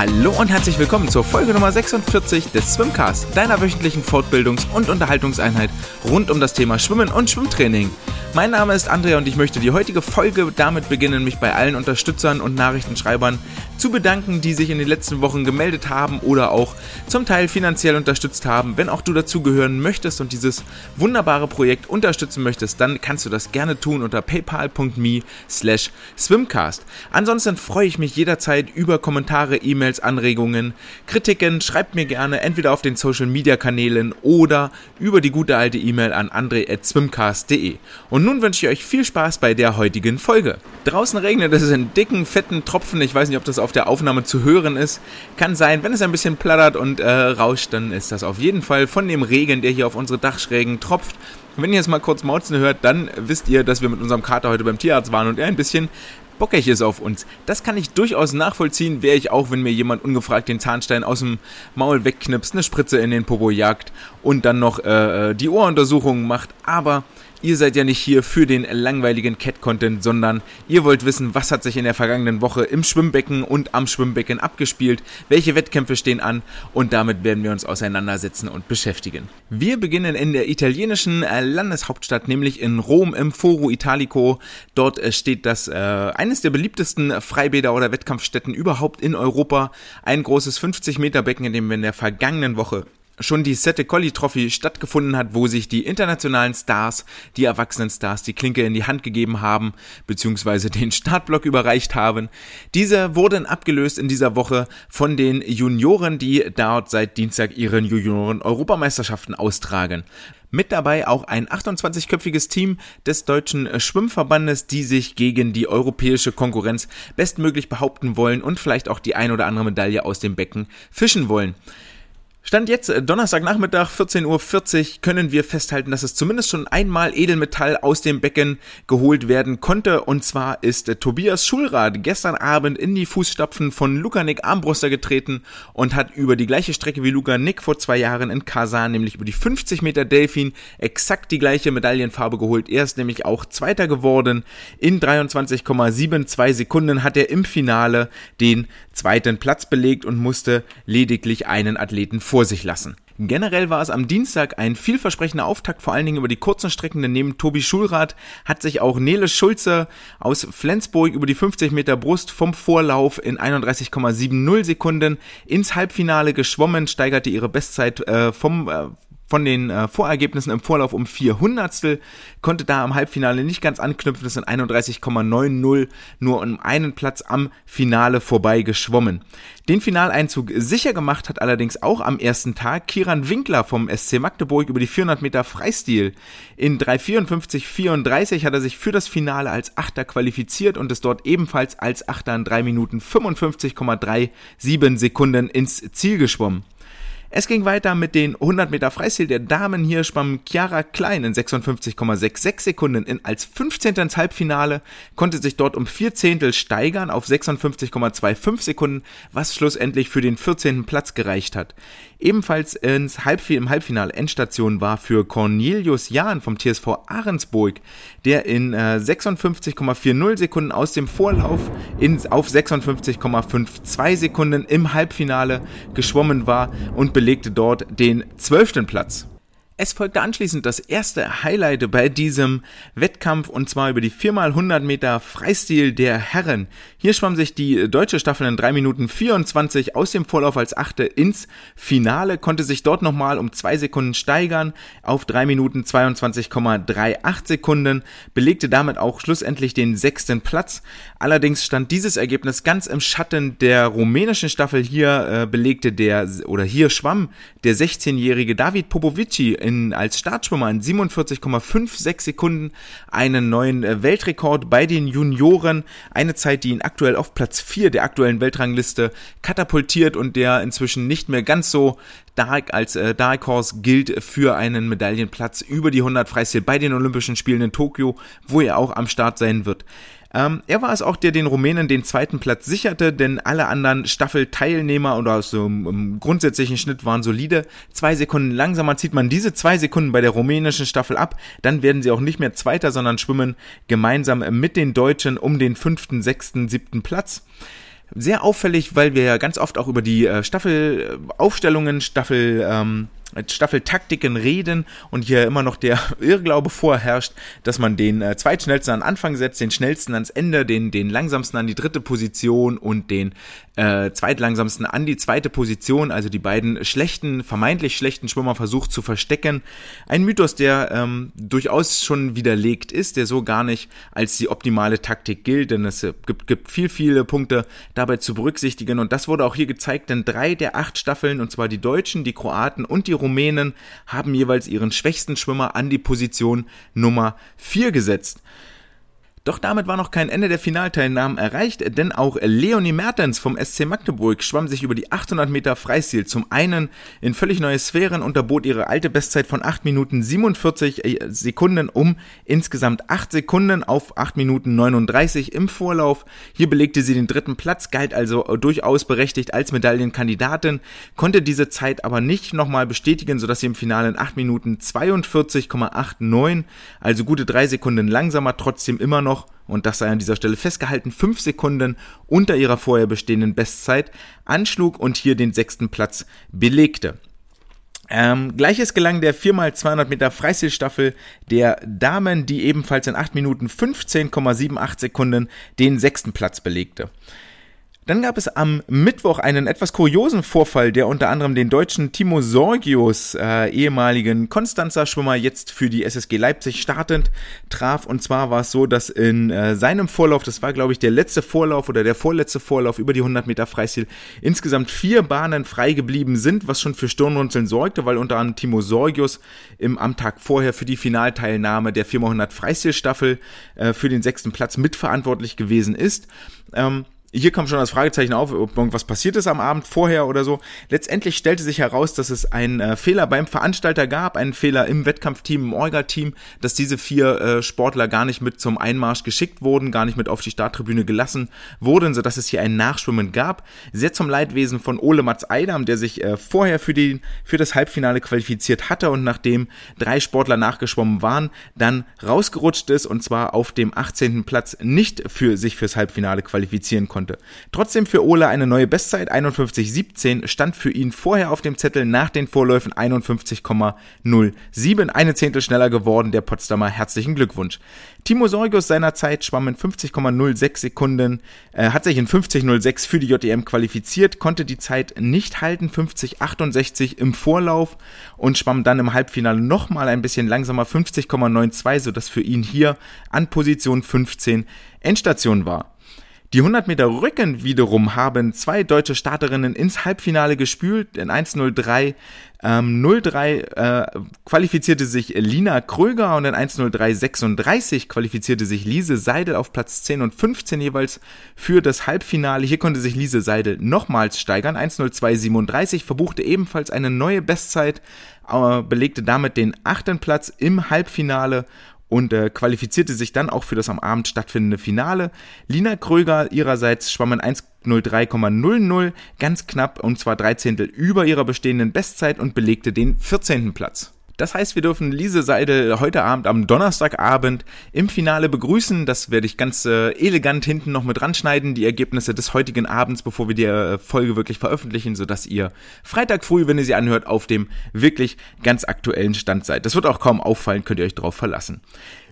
Hallo und herzlich willkommen zur Folge Nummer 46 des Swimcast, deiner wöchentlichen Fortbildungs- und Unterhaltungseinheit rund um das Thema Schwimmen und Schwimmtraining. Mein Name ist Andrea und ich möchte die heutige Folge damit beginnen, mich bei allen Unterstützern und Nachrichtenschreibern zu bedanken, die sich in den letzten Wochen gemeldet haben oder auch zum Teil finanziell unterstützt haben. Wenn auch du dazugehören möchtest und dieses wunderbare Projekt unterstützen möchtest, dann kannst du das gerne tun unter paypal.me slash swimcast. Ansonsten freue ich mich jederzeit über Kommentare, E-Mails, Anregungen, Kritiken. Schreibt mir gerne entweder auf den Social Media Kanälen oder über die gute alte E-Mail an andre.swimcast.de. Und nun wünsche ich euch viel Spaß bei der heutigen Folge. Draußen regnet es in dicken, fetten Tropfen. Ich weiß nicht, ob das auf auf der Aufnahme zu hören ist. Kann sein, wenn es ein bisschen plattert und äh, rauscht, dann ist das auf jeden Fall von dem Regen, der hier auf unsere Dachschrägen tropft. Wenn ihr jetzt mal kurz Mauzen hört, dann wisst ihr, dass wir mit unserem Kater heute beim Tierarzt waren und er ein bisschen bockig ist auf uns. Das kann ich durchaus nachvollziehen, wäre ich auch, wenn mir jemand ungefragt den Zahnstein aus dem Maul wegknipst, eine Spritze in den Popo jagt und dann noch äh, äh die Ohruntersuchungen macht. Aber Ihr seid ja nicht hier für den langweiligen Cat-Content, sondern ihr wollt wissen, was hat sich in der vergangenen Woche im Schwimmbecken und am Schwimmbecken abgespielt, welche Wettkämpfe stehen an und damit werden wir uns auseinandersetzen und beschäftigen. Wir beginnen in der italienischen äh, Landeshauptstadt, nämlich in Rom im Foro Italico. Dort äh, steht das äh, eines der beliebtesten Freibäder oder Wettkampfstätten überhaupt in Europa. Ein großes 50 Meter Becken, in dem wir in der vergangenen Woche schon die Sette Colli Trophy stattgefunden hat, wo sich die internationalen Stars, die erwachsenen Stars, die Klinke in die Hand gegeben haben, beziehungsweise den Startblock überreicht haben. Diese wurden abgelöst in dieser Woche von den Junioren, die dort seit Dienstag ihren Junioren-Europameisterschaften austragen. Mit dabei auch ein 28-köpfiges Team des deutschen Schwimmverbandes, die sich gegen die europäische Konkurrenz bestmöglich behaupten wollen und vielleicht auch die ein oder andere Medaille aus dem Becken fischen wollen. Stand jetzt äh, Donnerstagnachmittag 14.40 Uhr können wir festhalten, dass es zumindest schon einmal Edelmetall aus dem Becken geholt werden konnte. Und zwar ist äh, Tobias Schulrad gestern Abend in die Fußstapfen von Luca Nick Armbruster getreten und hat über die gleiche Strecke wie Luca Nick vor zwei Jahren in Kasan, nämlich über die 50 Meter Delfin, exakt die gleiche Medaillenfarbe geholt. Er ist nämlich auch Zweiter geworden. In 23,72 Sekunden hat er im Finale den zweiten Platz belegt und musste lediglich einen Athleten vor sich lassen. Generell war es am Dienstag ein vielversprechender Auftakt, vor allen Dingen über die kurzen Strecken, denn neben Tobi Schulrath hat sich auch Nele Schulze aus Flensburg über die 50 Meter Brust vom Vorlauf in 31,70 Sekunden ins Halbfinale geschwommen, steigerte ihre Bestzeit äh, vom äh, von den äh, Vorergebnissen im Vorlauf um vier Hundertstel, konnte da am Halbfinale nicht ganz anknüpfen, das sind 31,90, nur um einen Platz am Finale vorbei geschwommen. Den Finaleinzug sicher gemacht hat allerdings auch am ersten Tag Kiran Winkler vom SC Magdeburg über die 400 Meter Freistil. In 3,54,34 hat er sich für das Finale als Achter qualifiziert und ist dort ebenfalls als Achter in 3 Minuten 55,37 Sekunden ins Ziel geschwommen. Es ging weiter mit den 100 Meter Freistil der Damen. Hier schwamm Chiara Klein in 56,66 Sekunden in als 15. ins Halbfinale, konnte sich dort um vier Zehntel steigern auf 56,25 Sekunden, was schlussendlich für den 14. Platz gereicht hat. Ebenfalls ins Halbfinale, im Halbfinale Endstation war für Cornelius Jahn vom TSV Ahrensburg, der in äh, 56,40 Sekunden aus dem Vorlauf in, auf 56,52 Sekunden im Halbfinale geschwommen war und belegte dort den zwölften Platz. Es folgte anschließend das erste Highlight bei diesem Wettkampf und zwar über die 4x100 Meter Freistil der Herren. Hier schwamm sich die deutsche Staffel in 3 Minuten 24 aus dem Vorlauf als Achte ins Finale, konnte sich dort nochmal um 2 Sekunden steigern auf 3 Minuten 22,38 Sekunden, belegte damit auch schlussendlich den sechsten Platz. Allerdings stand dieses Ergebnis ganz im Schatten der rumänischen Staffel. Hier äh, belegte der oder hier schwamm der 16-jährige David Popovici in, als Startschwimmer in 47,56 Sekunden einen neuen äh, Weltrekord bei den Junioren. Eine Zeit, die ihn aktuell auf Platz 4 der aktuellen Weltrangliste katapultiert und der inzwischen nicht mehr ganz so Dark als äh, Dark Horse gilt für einen Medaillenplatz über die 100 Freistil bei den Olympischen Spielen in Tokio, wo er auch am Start sein wird. Ähm, er war es auch, der den Rumänen den zweiten Platz sicherte, denn alle anderen Staffelteilnehmer oder so im grundsätzlichen Schnitt waren solide. Zwei Sekunden langsamer zieht man diese zwei Sekunden bei der rumänischen Staffel ab, dann werden sie auch nicht mehr Zweiter, sondern schwimmen gemeinsam mit den Deutschen um den fünften, sechsten, siebten Platz. Sehr auffällig, weil wir ja ganz oft auch über die äh, Staffelaufstellungen, Staffel, ähm, Staffeltaktiken reden und hier immer noch der Irrglaube vorherrscht, dass man den äh, zweitschnellsten an Anfang setzt, den schnellsten ans Ende, den, den langsamsten an die dritte Position und den äh, zweitlangsamsten an die zweite Position, also die beiden schlechten, vermeintlich schlechten Schwimmer versucht zu verstecken. Ein Mythos, der ähm, durchaus schon widerlegt ist, der so gar nicht als die optimale Taktik gilt, denn es gibt, gibt viel, viele Punkte dabei zu berücksichtigen und das wurde auch hier gezeigt, denn drei der acht Staffeln, und zwar die Deutschen, die Kroaten und die Rumänen haben jeweils ihren schwächsten Schwimmer an die Position Nummer 4 gesetzt. Doch damit war noch kein Ende der Finalteilnahmen erreicht, denn auch Leonie Mertens vom SC Magdeburg schwamm sich über die 800 Meter Freistil zum einen in völlig neue Sphären, unterbot ihre alte Bestzeit von 8 Minuten 47 äh, Sekunden um insgesamt 8 Sekunden auf 8 Minuten 39 im Vorlauf. Hier belegte sie den dritten Platz, galt also durchaus berechtigt als Medaillenkandidatin, konnte diese Zeit aber nicht nochmal bestätigen, sodass sie im Finale in 8 Minuten 42,89, also gute 3 Sekunden langsamer, trotzdem immer noch noch, und das sei an dieser Stelle festgehalten, fünf Sekunden unter ihrer vorher bestehenden Bestzeit anschlug und hier den sechsten Platz belegte. Ähm, Gleiches gelang der 4x200 Meter Freistilstaffel der Damen, die ebenfalls in 8 Minuten 15,78 Sekunden den sechsten Platz belegte. Dann gab es am Mittwoch einen etwas kuriosen Vorfall, der unter anderem den deutschen Timo Sorgius, äh, ehemaligen Konstanzer Schwimmer, jetzt für die SSG Leipzig startend traf. Und zwar war es so, dass in äh, seinem Vorlauf, das war glaube ich der letzte Vorlauf oder der vorletzte Vorlauf über die 100 Meter Freistil, insgesamt vier Bahnen frei geblieben sind, was schon für Stirnrunzeln sorgte, weil unter anderem Timo Sorgius im, am Tag vorher für die Finalteilnahme der 4x100 Freistilstaffel äh, für den sechsten Platz mitverantwortlich gewesen ist. Ähm, hier kommt schon das Fragezeichen auf, ob irgendwas passiert ist am Abend vorher oder so. Letztendlich stellte sich heraus, dass es einen äh, Fehler beim Veranstalter gab, einen Fehler im Wettkampfteam, im Orga-Team, dass diese vier äh, Sportler gar nicht mit zum Einmarsch geschickt wurden, gar nicht mit auf die Starttribüne gelassen wurden, sodass es hier ein Nachschwimmen gab. Sehr zum Leidwesen von Ole Mats Eidam, der sich äh, vorher für, die, für das Halbfinale qualifiziert hatte und nachdem drei Sportler nachgeschwommen waren, dann rausgerutscht ist und zwar auf dem 18. Platz nicht für sich fürs Halbfinale qualifizieren konnte konnte. Trotzdem für Ole eine neue Bestzeit, 51,17, stand für ihn vorher auf dem Zettel nach den Vorläufen 51,07, eine Zehntel schneller geworden, der Potsdamer herzlichen Glückwunsch. Timo Sorgius seinerzeit schwamm in 50,06 Sekunden, äh, hat sich in 50,06 für die JDM qualifiziert, konnte die Zeit nicht halten, 50,68 im Vorlauf und schwamm dann im Halbfinale nochmal ein bisschen langsamer, 50,92, sodass für ihn hier an Position 15 Endstation war. Die 100 Meter Rücken wiederum haben zwei deutsche Starterinnen ins Halbfinale gespült. In 1.03 ähm, 03 äh, qualifizierte sich Lina Kröger und in 1.03.36 qualifizierte sich Lise Seidel auf Platz 10 und 15 jeweils für das Halbfinale. Hier konnte sich Lise Seidel nochmals steigern. 1.02.37 verbuchte ebenfalls eine neue Bestzeit, äh, belegte damit den achten Platz im Halbfinale und äh, qualifizierte sich dann auch für das am Abend stattfindende Finale. Lina Kröger ihrerseits schwamm in 1.03,00 ganz knapp und zwar 13. über ihrer bestehenden Bestzeit und belegte den 14. Platz. Das heißt, wir dürfen Lise Seidel heute Abend am Donnerstagabend im Finale begrüßen. Das werde ich ganz äh, elegant hinten noch mit ranschneiden, die Ergebnisse des heutigen Abends, bevor wir die äh, Folge wirklich veröffentlichen, sodass ihr Freitag früh, wenn ihr sie anhört, auf dem wirklich ganz aktuellen Stand seid. Das wird auch kaum auffallen, könnt ihr euch darauf verlassen.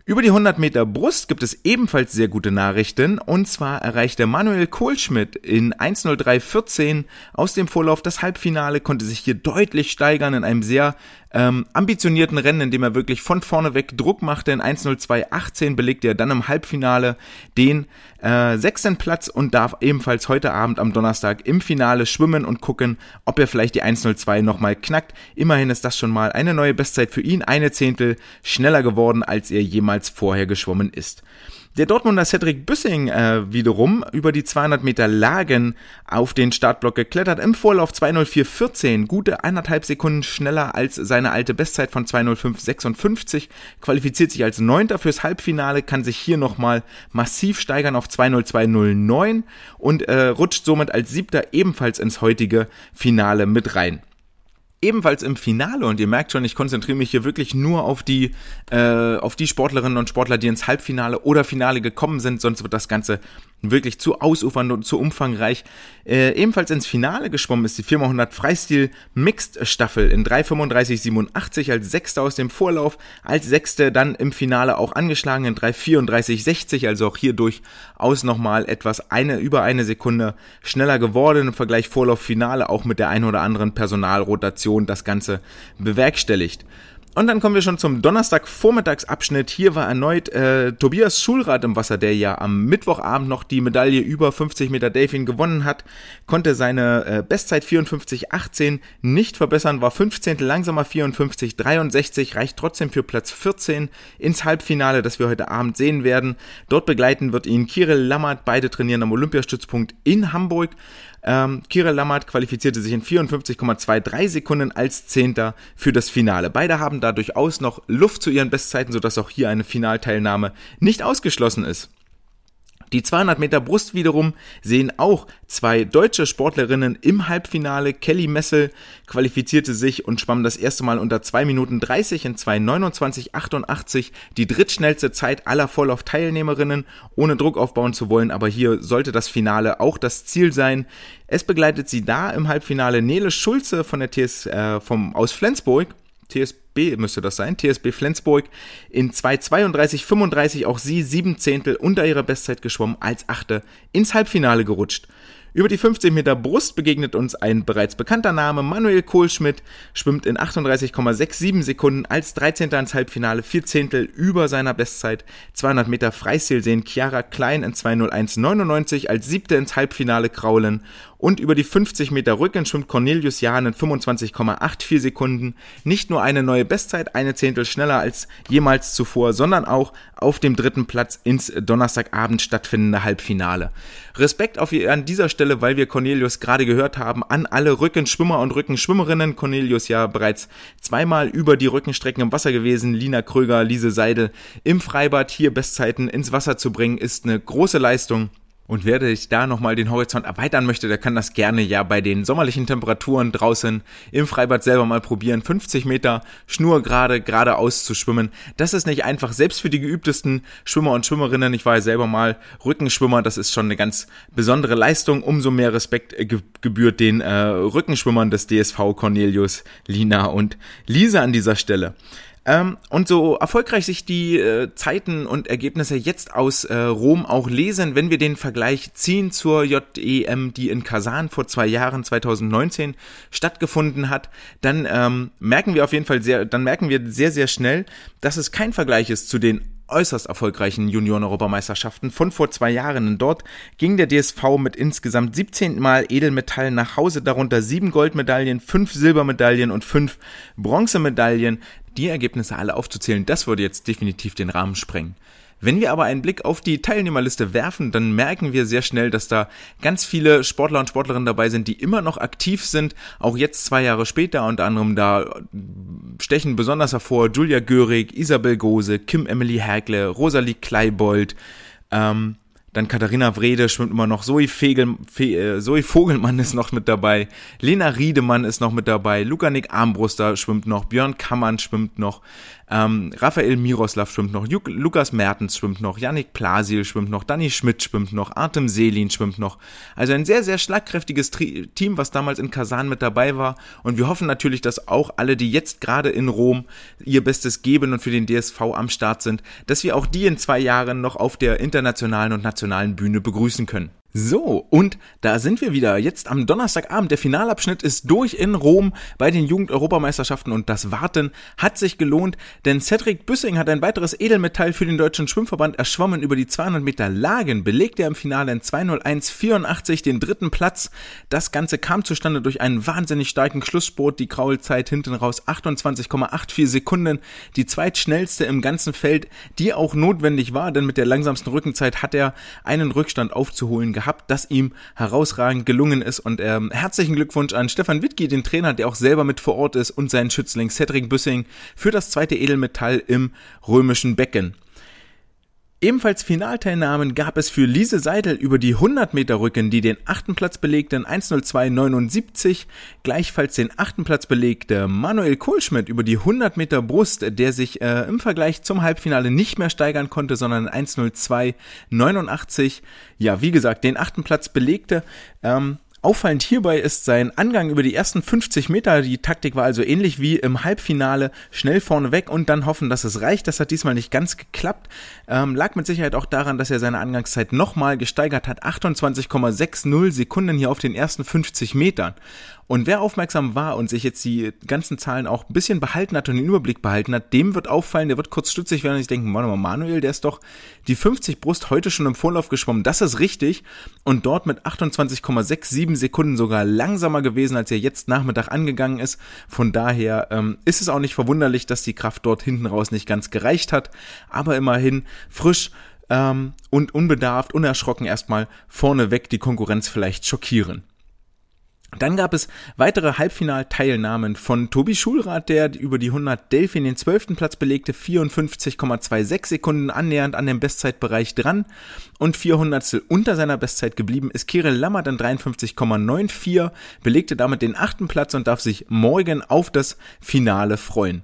Über die 100 Meter Brust gibt es ebenfalls sehr gute Nachrichten. Und zwar erreichte Manuel Kohlschmidt in 1.03.14 aus dem Vorlauf das Halbfinale, konnte sich hier deutlich steigern in einem sehr ähm, ambitionierten Rennen, in dem er wirklich von vorne weg Druck machte. In 1.02.18 belegte er dann im Halbfinale den äh, sechsten Platz und darf ebenfalls heute Abend am Donnerstag im Finale schwimmen und gucken, ob er vielleicht die 1.02 nochmal knackt. Immerhin ist das schon mal eine neue Bestzeit für ihn, eine Zehntel schneller geworden, als er jemals vorher geschwommen ist. Der Dortmunder Cedric Büssing äh, wiederum über die 200 Meter Lagen auf den Startblock geklettert, im Vorlauf 2.04.14, gute eineinhalb Sekunden schneller als seine alte Bestzeit von 2.05.56, qualifiziert sich als Neunter fürs Halbfinale, kann sich hier nochmal massiv steigern auf 2.02.09 und äh, rutscht somit als Siebter ebenfalls ins heutige Finale mit rein ebenfalls im Finale und ihr merkt schon, ich konzentriere mich hier wirklich nur auf die äh, auf die Sportlerinnen und Sportler, die ins Halbfinale oder Finale gekommen sind, sonst wird das Ganze wirklich zu ausufernd und zu umfangreich. Äh, ebenfalls ins Finale geschwommen ist die 4x100 Freistil Mixed Staffel in 3:35:87 als Sechste aus dem Vorlauf, als Sechste dann im Finale auch angeschlagen in 3:34:60, also auch hier durchaus nochmal etwas eine über eine Sekunde schneller geworden im Vergleich Vorlauf Finale auch mit der ein oder anderen Personalrotation das Ganze bewerkstelligt. Und dann kommen wir schon zum Donnerstag-Vormittagsabschnitt. Hier war erneut äh, Tobias Schulrad im Wasser, der ja am Mittwochabend noch die Medaille über 50 Meter Delfin gewonnen hat, konnte seine äh, Bestzeit 54,18 nicht verbessern, war 15. langsamer 54,63, reicht trotzdem für Platz 14 ins Halbfinale, das wir heute Abend sehen werden. Dort begleiten wird ihn Kirill Lammert, beide trainieren am Olympiastützpunkt in Hamburg. Ähm, Kirill Lammert qualifizierte sich in 54,23 Sekunden als Zehnter für das Finale. Beide haben da durchaus noch Luft zu ihren Bestzeiten, sodass auch hier eine Finalteilnahme nicht ausgeschlossen ist. Die 200 Meter Brust wiederum sehen auch zwei deutsche Sportlerinnen im Halbfinale. Kelly Messel qualifizierte sich und schwamm das erste Mal unter 2 Minuten 30 in 2,29,88. Die drittschnellste Zeit aller Vorlauf-Teilnehmerinnen, ohne Druck aufbauen zu wollen. Aber hier sollte das Finale auch das Ziel sein. Es begleitet sie da im Halbfinale Nele Schulze von der TS, äh, vom, aus Flensburg TSB müsste das sein, TSB Flensburg in 2.32.35 auch sie sieben Zehntel unter ihrer Bestzeit geschwommen, als Achte ins Halbfinale gerutscht. Über die 50 Meter Brust begegnet uns ein bereits bekannter Name. Manuel Kohlschmidt schwimmt in 38,67 Sekunden als 13. ins Halbfinale, 4 Zehntel über seiner Bestzeit. 200 Meter Freistil sehen Chiara Klein in 2.01,99 als siebte ins Halbfinale kraulen und über die 50 Meter Rücken schwimmt Cornelius Jahn in 25,84 Sekunden. Nicht nur eine neue Bestzeit, eine Zehntel schneller als jemals zuvor, sondern auch auf dem dritten Platz ins Donnerstagabend stattfindende Halbfinale. Respekt auf an dieser Stelle, weil wir Cornelius gerade gehört haben, an alle Rückenschwimmer und Rückenschwimmerinnen. Cornelius ja bereits zweimal über die Rückenstrecken im Wasser gewesen. Lina Kröger, Lise Seidel im Freibad hier Bestzeiten ins Wasser zu bringen, ist eine große Leistung und wer sich da nochmal den Horizont erweitern möchte, der kann das gerne ja bei den sommerlichen Temperaturen draußen im Freibad selber mal probieren. 50 Meter Schnur gerade geradeaus zu schwimmen. Das ist nicht einfach, selbst für die geübtesten Schwimmer und Schwimmerinnen. Ich war ja selber mal Rückenschwimmer, das ist schon eine ganz besondere Leistung. Umso mehr Respekt gebührt den äh, Rückenschwimmern des DSV Cornelius, Lina und Lisa an dieser Stelle. Ähm, und so erfolgreich sich die äh, Zeiten und Ergebnisse jetzt aus äh, Rom auch lesen, wenn wir den Vergleich ziehen zur JEM, die in Kasan vor zwei Jahren, 2019, stattgefunden hat, dann ähm, merken wir auf jeden Fall sehr, dann merken wir sehr, sehr schnell, dass es kein Vergleich ist zu den äußerst erfolgreichen Junioren-Europameisterschaften von vor zwei Jahren. Und dort ging der DSV mit insgesamt 17 Mal Edelmetall nach Hause, darunter sieben Goldmedaillen, fünf Silbermedaillen und fünf Bronzemedaillen die Ergebnisse alle aufzuzählen, das würde jetzt definitiv den Rahmen sprengen. Wenn wir aber einen Blick auf die Teilnehmerliste werfen, dann merken wir sehr schnell, dass da ganz viele Sportler und Sportlerinnen dabei sind, die immer noch aktiv sind, auch jetzt zwei Jahre später, unter anderem da stechen besonders hervor Julia Görig, Isabel Gose, Kim Emily Hergle, Rosalie Kleibold, ähm, dann Katharina Wrede schwimmt immer noch, Zoe, Fegel, Fe, äh, Zoe Vogelmann ist noch mit dabei, Lena Riedemann ist noch mit dabei, Lukanik Armbruster schwimmt noch, Björn Kammann schwimmt noch, ähm, Raphael Miroslav schwimmt noch, Juk Lukas Mertens schwimmt noch, Yannick Plasil schwimmt noch, Danny Schmidt schwimmt noch, Artem Selin schwimmt noch. Also ein sehr, sehr schlagkräftiges Tri Team, was damals in Kasan mit dabei war. Und wir hoffen natürlich, dass auch alle, die jetzt gerade in Rom ihr Bestes geben und für den DSV am Start sind, dass wir auch die in zwei Jahren noch auf der internationalen und nationalen Bühne begrüßen können. So, und da sind wir wieder. Jetzt am Donnerstagabend. Der Finalabschnitt ist durch in Rom bei den Jugend-Europameisterschaften und das Warten hat sich gelohnt, denn Cedric Büssing hat ein weiteres Edelmetall für den Deutschen Schwimmverband erschwommen. Über die 200 Meter Lagen belegt er im Finale in 201,84 den dritten Platz. Das Ganze kam zustande durch einen wahnsinnig starken Schlusssport. Die Kraulzeit hinten raus 28,84 Sekunden. Die zweitschnellste im ganzen Feld, die auch notwendig war, denn mit der langsamsten Rückenzeit hat er einen Rückstand aufzuholen gehabt, das ihm herausragend gelungen ist. Und ähm, herzlichen Glückwunsch an Stefan Wittke, den Trainer, der auch selber mit vor Ort ist, und seinen Schützling Cedric Büssing für das zweite Edelmetall im römischen Becken. Ebenfalls Finalteilnahmen gab es für Lise Seidel über die 100 Meter Rücken, die den achten Platz belegte in 1.02.79. Gleichfalls den achten Platz belegte Manuel Kohlschmidt über die 100 Meter Brust, der sich äh, im Vergleich zum Halbfinale nicht mehr steigern konnte, sondern in 1.02.89. Ja, wie gesagt, den achten Platz belegte. Ähm, Auffallend hierbei ist sein Angang über die ersten 50 Meter. Die Taktik war also ähnlich wie im Halbfinale. Schnell vorne weg und dann hoffen, dass es reicht. Das hat diesmal nicht ganz geklappt. Ähm, lag mit Sicherheit auch daran, dass er seine Angangszeit nochmal gesteigert hat. 28,60 Sekunden hier auf den ersten 50 Metern. Und wer aufmerksam war und sich jetzt die ganzen Zahlen auch ein bisschen behalten hat und den Überblick behalten hat, dem wird auffallen, der wird kurz stutzig werden und sich denken, warte mal, Manuel, der ist doch die 50 Brust heute schon im Vorlauf geschwommen. Das ist richtig. Und dort mit 28,67 Sekunden sogar langsamer gewesen, als er jetzt Nachmittag angegangen ist. Von daher ähm, ist es auch nicht verwunderlich, dass die Kraft dort hinten raus nicht ganz gereicht hat. Aber immerhin frisch ähm, und unbedarft, unerschrocken erstmal vorneweg die Konkurrenz vielleicht schockieren. Dann gab es weitere Halbfinalteilnahmen von Tobi Schulrath, der über die 100 Delfin den 12. Platz belegte, 54,26 Sekunden annähernd an dem Bestzeitbereich dran und 400 unter seiner Bestzeit geblieben ist Kirill Lammert in 53,94, belegte damit den achten Platz und darf sich morgen auf das Finale freuen.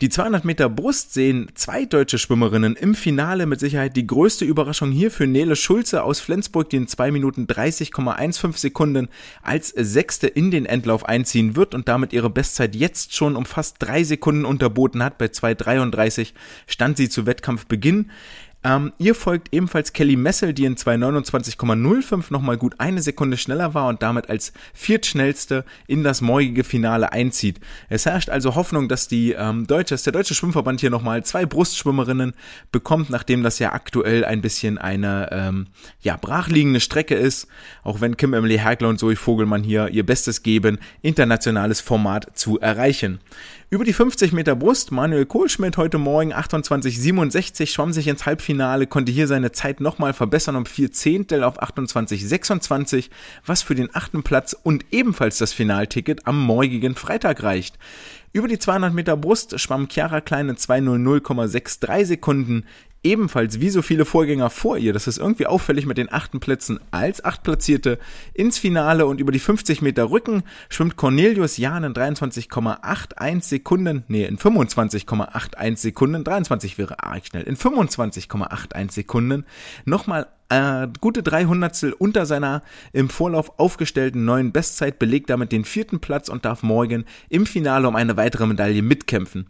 Die 200 Meter Brust sehen zwei deutsche Schwimmerinnen im Finale mit Sicherheit die größte Überraschung hier für Nele Schulze aus Flensburg, die in 2 Minuten 30,15 Sekunden als Sechste in den Endlauf einziehen wird und damit ihre Bestzeit jetzt schon um fast drei Sekunden unterboten hat. Bei 2,33 stand sie zu Wettkampfbeginn. Ähm, ihr folgt ebenfalls Kelly Messel, die in 229,05 nochmal gut eine Sekunde schneller war und damit als viertschnellste in das morgige Finale einzieht. Es herrscht also Hoffnung, dass die ähm, deutsche, dass der deutsche Schwimmverband hier nochmal zwei Brustschwimmerinnen bekommt, nachdem das ja aktuell ein bisschen eine ähm, ja brachliegende Strecke ist. Auch wenn Kim Emily Hergler und Zoe Vogelmann hier ihr Bestes geben, internationales Format zu erreichen. Über die 50 Meter Brust, Manuel Kohlschmidt heute Morgen 28,67 schwamm sich ins Halbfinale, konnte hier seine Zeit nochmal verbessern um vier Zehntel auf 28,26, was für den achten Platz und ebenfalls das Finalticket am morgigen Freitag reicht. Über die 200 Meter Brust schwamm Chiara Kleine 200,63 Sekunden ebenfalls wie so viele Vorgänger vor ihr, das ist irgendwie auffällig mit den achten Plätzen als Achtplatzierte ins Finale und über die 50 Meter Rücken schwimmt Cornelius Jahn in 23,81 Sekunden, nee, in 25,81 Sekunden, 23 wäre arg schnell, in 25,81 Sekunden nochmal äh, gute 300 unter seiner im Vorlauf aufgestellten neuen Bestzeit, belegt damit den vierten Platz und darf morgen im Finale um eine weitere Medaille mitkämpfen.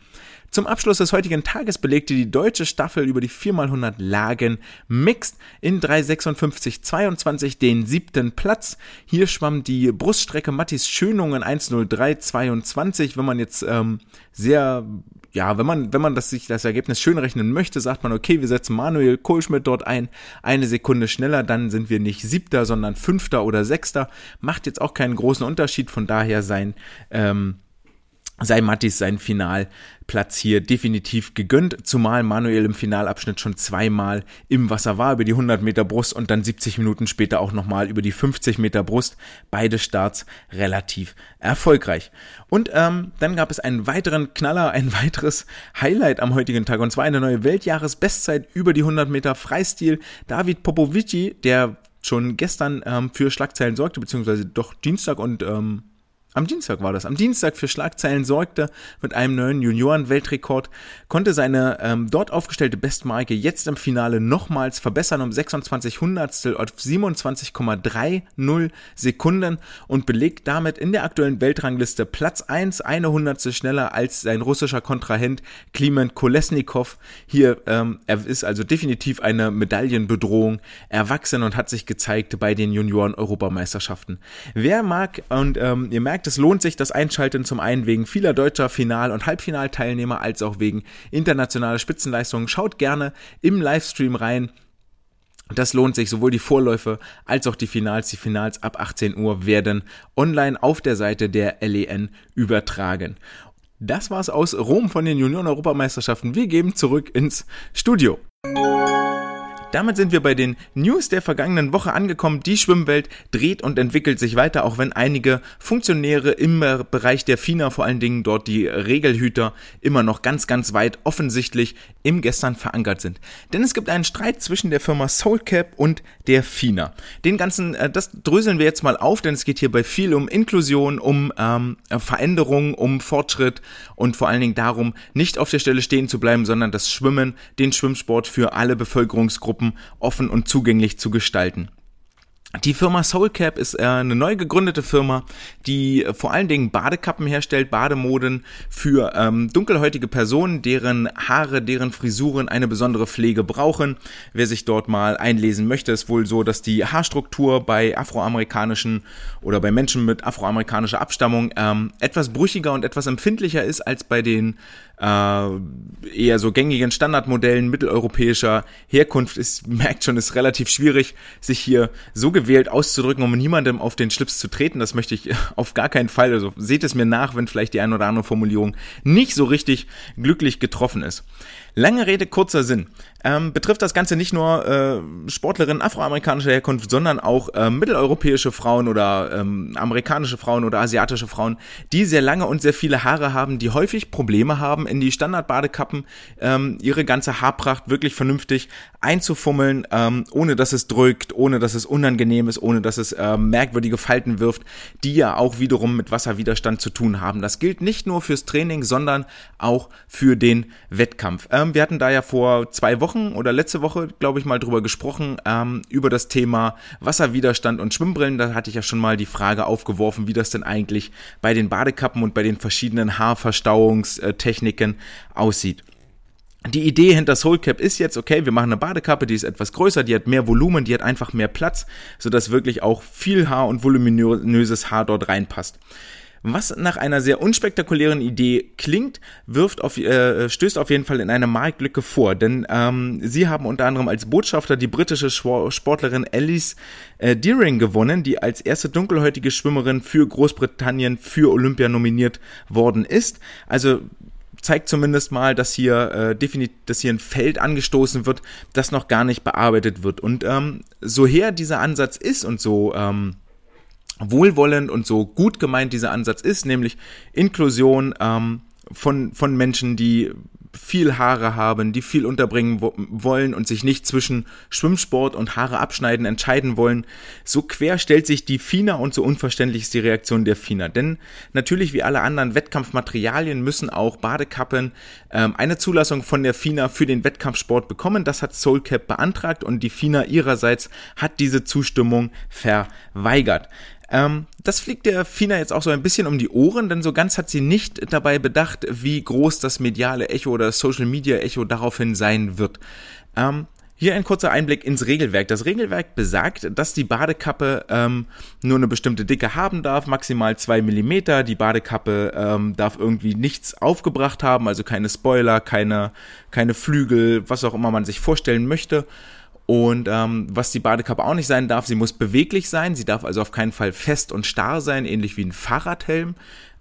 Zum Abschluss des heutigen Tages belegte die deutsche Staffel über die 4x100 Lagen Mixed in 3,56,22 den siebten Platz. Hier schwamm die Bruststrecke Mattis Schönung in 1,03,22. Wenn man jetzt ähm, sehr ja, wenn man, wenn man das, sich das Ergebnis schön rechnen möchte, sagt man, okay, wir setzen Manuel Kohlschmidt dort ein, eine Sekunde schneller, dann sind wir nicht siebter, sondern fünfter oder sechster. Macht jetzt auch keinen großen Unterschied, von daher sein, ähm, sei Mattis sein Finalplatz hier definitiv gegönnt, zumal Manuel im Finalabschnitt schon zweimal im Wasser war, über die 100 Meter Brust und dann 70 Minuten später auch nochmal über die 50 Meter Brust. Beide Starts relativ erfolgreich. Und ähm, dann gab es einen weiteren Knaller, ein weiteres Highlight am heutigen Tag und zwar eine neue Weltjahresbestzeit über die 100 Meter Freistil. David Popovici, der schon gestern ähm, für Schlagzeilen sorgte, beziehungsweise doch Dienstag und ähm, am Dienstag war das. Am Dienstag für Schlagzeilen sorgte mit einem neuen Junioren-Weltrekord, konnte seine ähm, dort aufgestellte Bestmarke jetzt im Finale nochmals verbessern um 26 Hundertstel auf 27,30 Sekunden und belegt damit in der aktuellen Weltrangliste Platz 1, eine Hundertstel schneller als sein russischer Kontrahent Kliment Kolesnikov. Hier, ähm, er ist also definitiv eine Medaillenbedrohung erwachsen und hat sich gezeigt bei den Junioren-Europameisterschaften. Wer mag und ähm, ihr merkt, merkt, es lohnt sich das Einschalten zum einen wegen vieler deutscher Final- und Halbfinalteilnehmer als auch wegen internationaler Spitzenleistungen. Schaut gerne im Livestream rein. Das lohnt sich, sowohl die Vorläufe als auch die Finals. Die Finals ab 18 Uhr werden online auf der Seite der LEN übertragen. Das war's aus Rom von den Junioren-Europameisterschaften. Wir geben zurück ins Studio. Damit sind wir bei den News der vergangenen Woche angekommen. Die Schwimmwelt dreht und entwickelt sich weiter, auch wenn einige Funktionäre im Bereich der FINA, vor allen Dingen dort die Regelhüter, immer noch ganz, ganz weit offensichtlich im Gestern verankert sind. Denn es gibt einen Streit zwischen der Firma Soulcap und der FINA. Den ganzen, äh, das dröseln wir jetzt mal auf, denn es geht hierbei viel um Inklusion, um ähm, Veränderung, um Fortschritt und vor allen Dingen darum, nicht auf der Stelle stehen zu bleiben, sondern das Schwimmen, den Schwimmsport für alle Bevölkerungsgruppen Gruppen offen und zugänglich zu gestalten. Die Firma Soulcap ist äh, eine neu gegründete Firma, die äh, vor allen Dingen Badekappen herstellt, Bademoden für ähm, dunkelhäutige Personen, deren Haare, deren Frisuren eine besondere Pflege brauchen. Wer sich dort mal einlesen möchte, ist wohl so, dass die Haarstruktur bei afroamerikanischen oder bei Menschen mit afroamerikanischer Abstammung ähm, etwas brüchiger und etwas empfindlicher ist als bei den äh, eher so gängigen Standardmodellen mitteleuropäischer Herkunft ist, merkt schon, ist relativ schwierig, sich hier so gewählt auszudrücken, um niemandem auf den Schlips zu treten. Das möchte ich auf gar keinen Fall. Also seht es mir nach, wenn vielleicht die eine oder andere Formulierung nicht so richtig glücklich getroffen ist. Lange Rede, kurzer Sinn. Ähm, betrifft das Ganze nicht nur äh, Sportlerinnen afroamerikanischer Herkunft, sondern auch äh, mitteleuropäische Frauen oder ähm, amerikanische Frauen oder asiatische Frauen, die sehr lange und sehr viele Haare haben, die häufig Probleme haben, in die Standardbadekappen ähm, ihre ganze Haarpracht wirklich vernünftig einzufummeln, ähm, ohne dass es drückt, ohne dass es unangenehm ist, ohne dass es äh, merkwürdige Falten wirft, die ja auch wiederum mit Wasserwiderstand zu tun haben. Das gilt nicht nur fürs Training, sondern auch für den Wettkampf. Ähm, wir hatten da ja vor zwei Wochen oder letzte Woche, glaube ich, mal drüber gesprochen, ähm, über das Thema Wasserwiderstand und Schwimmbrillen. Da hatte ich ja schon mal die Frage aufgeworfen, wie das denn eigentlich bei den Badekappen und bei den verschiedenen Haarverstauungstechniken aussieht. Die Idee hinter Soulcap ist jetzt, okay, wir machen eine Badekappe, die ist etwas größer, die hat mehr Volumen, die hat einfach mehr Platz, sodass wirklich auch viel Haar und voluminöses Haar dort reinpasst. Was nach einer sehr unspektakulären Idee klingt, wirft auf, äh, stößt auf jeden Fall in eine Marktlücke vor, denn ähm, sie haben unter anderem als Botschafter die britische Sportlerin Alice äh, Deering gewonnen, die als erste dunkelhäutige Schwimmerin für Großbritannien für Olympia nominiert worden ist. Also zeigt zumindest mal, dass hier äh, definitiv, dass hier ein Feld angestoßen wird, das noch gar nicht bearbeitet wird. Und ähm, so her dieser Ansatz ist und so ähm, wohlwollend und so gut gemeint dieser Ansatz ist, nämlich Inklusion ähm, von, von Menschen, die viel Haare haben, die viel unterbringen wollen und sich nicht zwischen Schwimmsport und Haare abschneiden entscheiden wollen. So quer stellt sich die FINA und so unverständlich ist die Reaktion der FINA. Denn natürlich wie alle anderen Wettkampfmaterialien müssen auch Badekappen ähm, eine Zulassung von der FINA für den Wettkampfsport bekommen. Das hat Soulcap beantragt und die FINA ihrerseits hat diese Zustimmung verweigert. Ähm, das fliegt der Fina jetzt auch so ein bisschen um die Ohren, denn so ganz hat sie nicht dabei bedacht, wie groß das mediale Echo oder Social Media Echo daraufhin sein wird. Ähm, hier ein kurzer Einblick ins Regelwerk. Das Regelwerk besagt, dass die Badekappe ähm, nur eine bestimmte Dicke haben darf, maximal zwei Millimeter. Die Badekappe ähm, darf irgendwie nichts aufgebracht haben, also keine Spoiler, keine, keine Flügel, was auch immer man sich vorstellen möchte. Und ähm, was die Badekappe auch nicht sein darf, sie muss beweglich sein. Sie darf also auf keinen Fall fest und starr sein, ähnlich wie ein Fahrradhelm.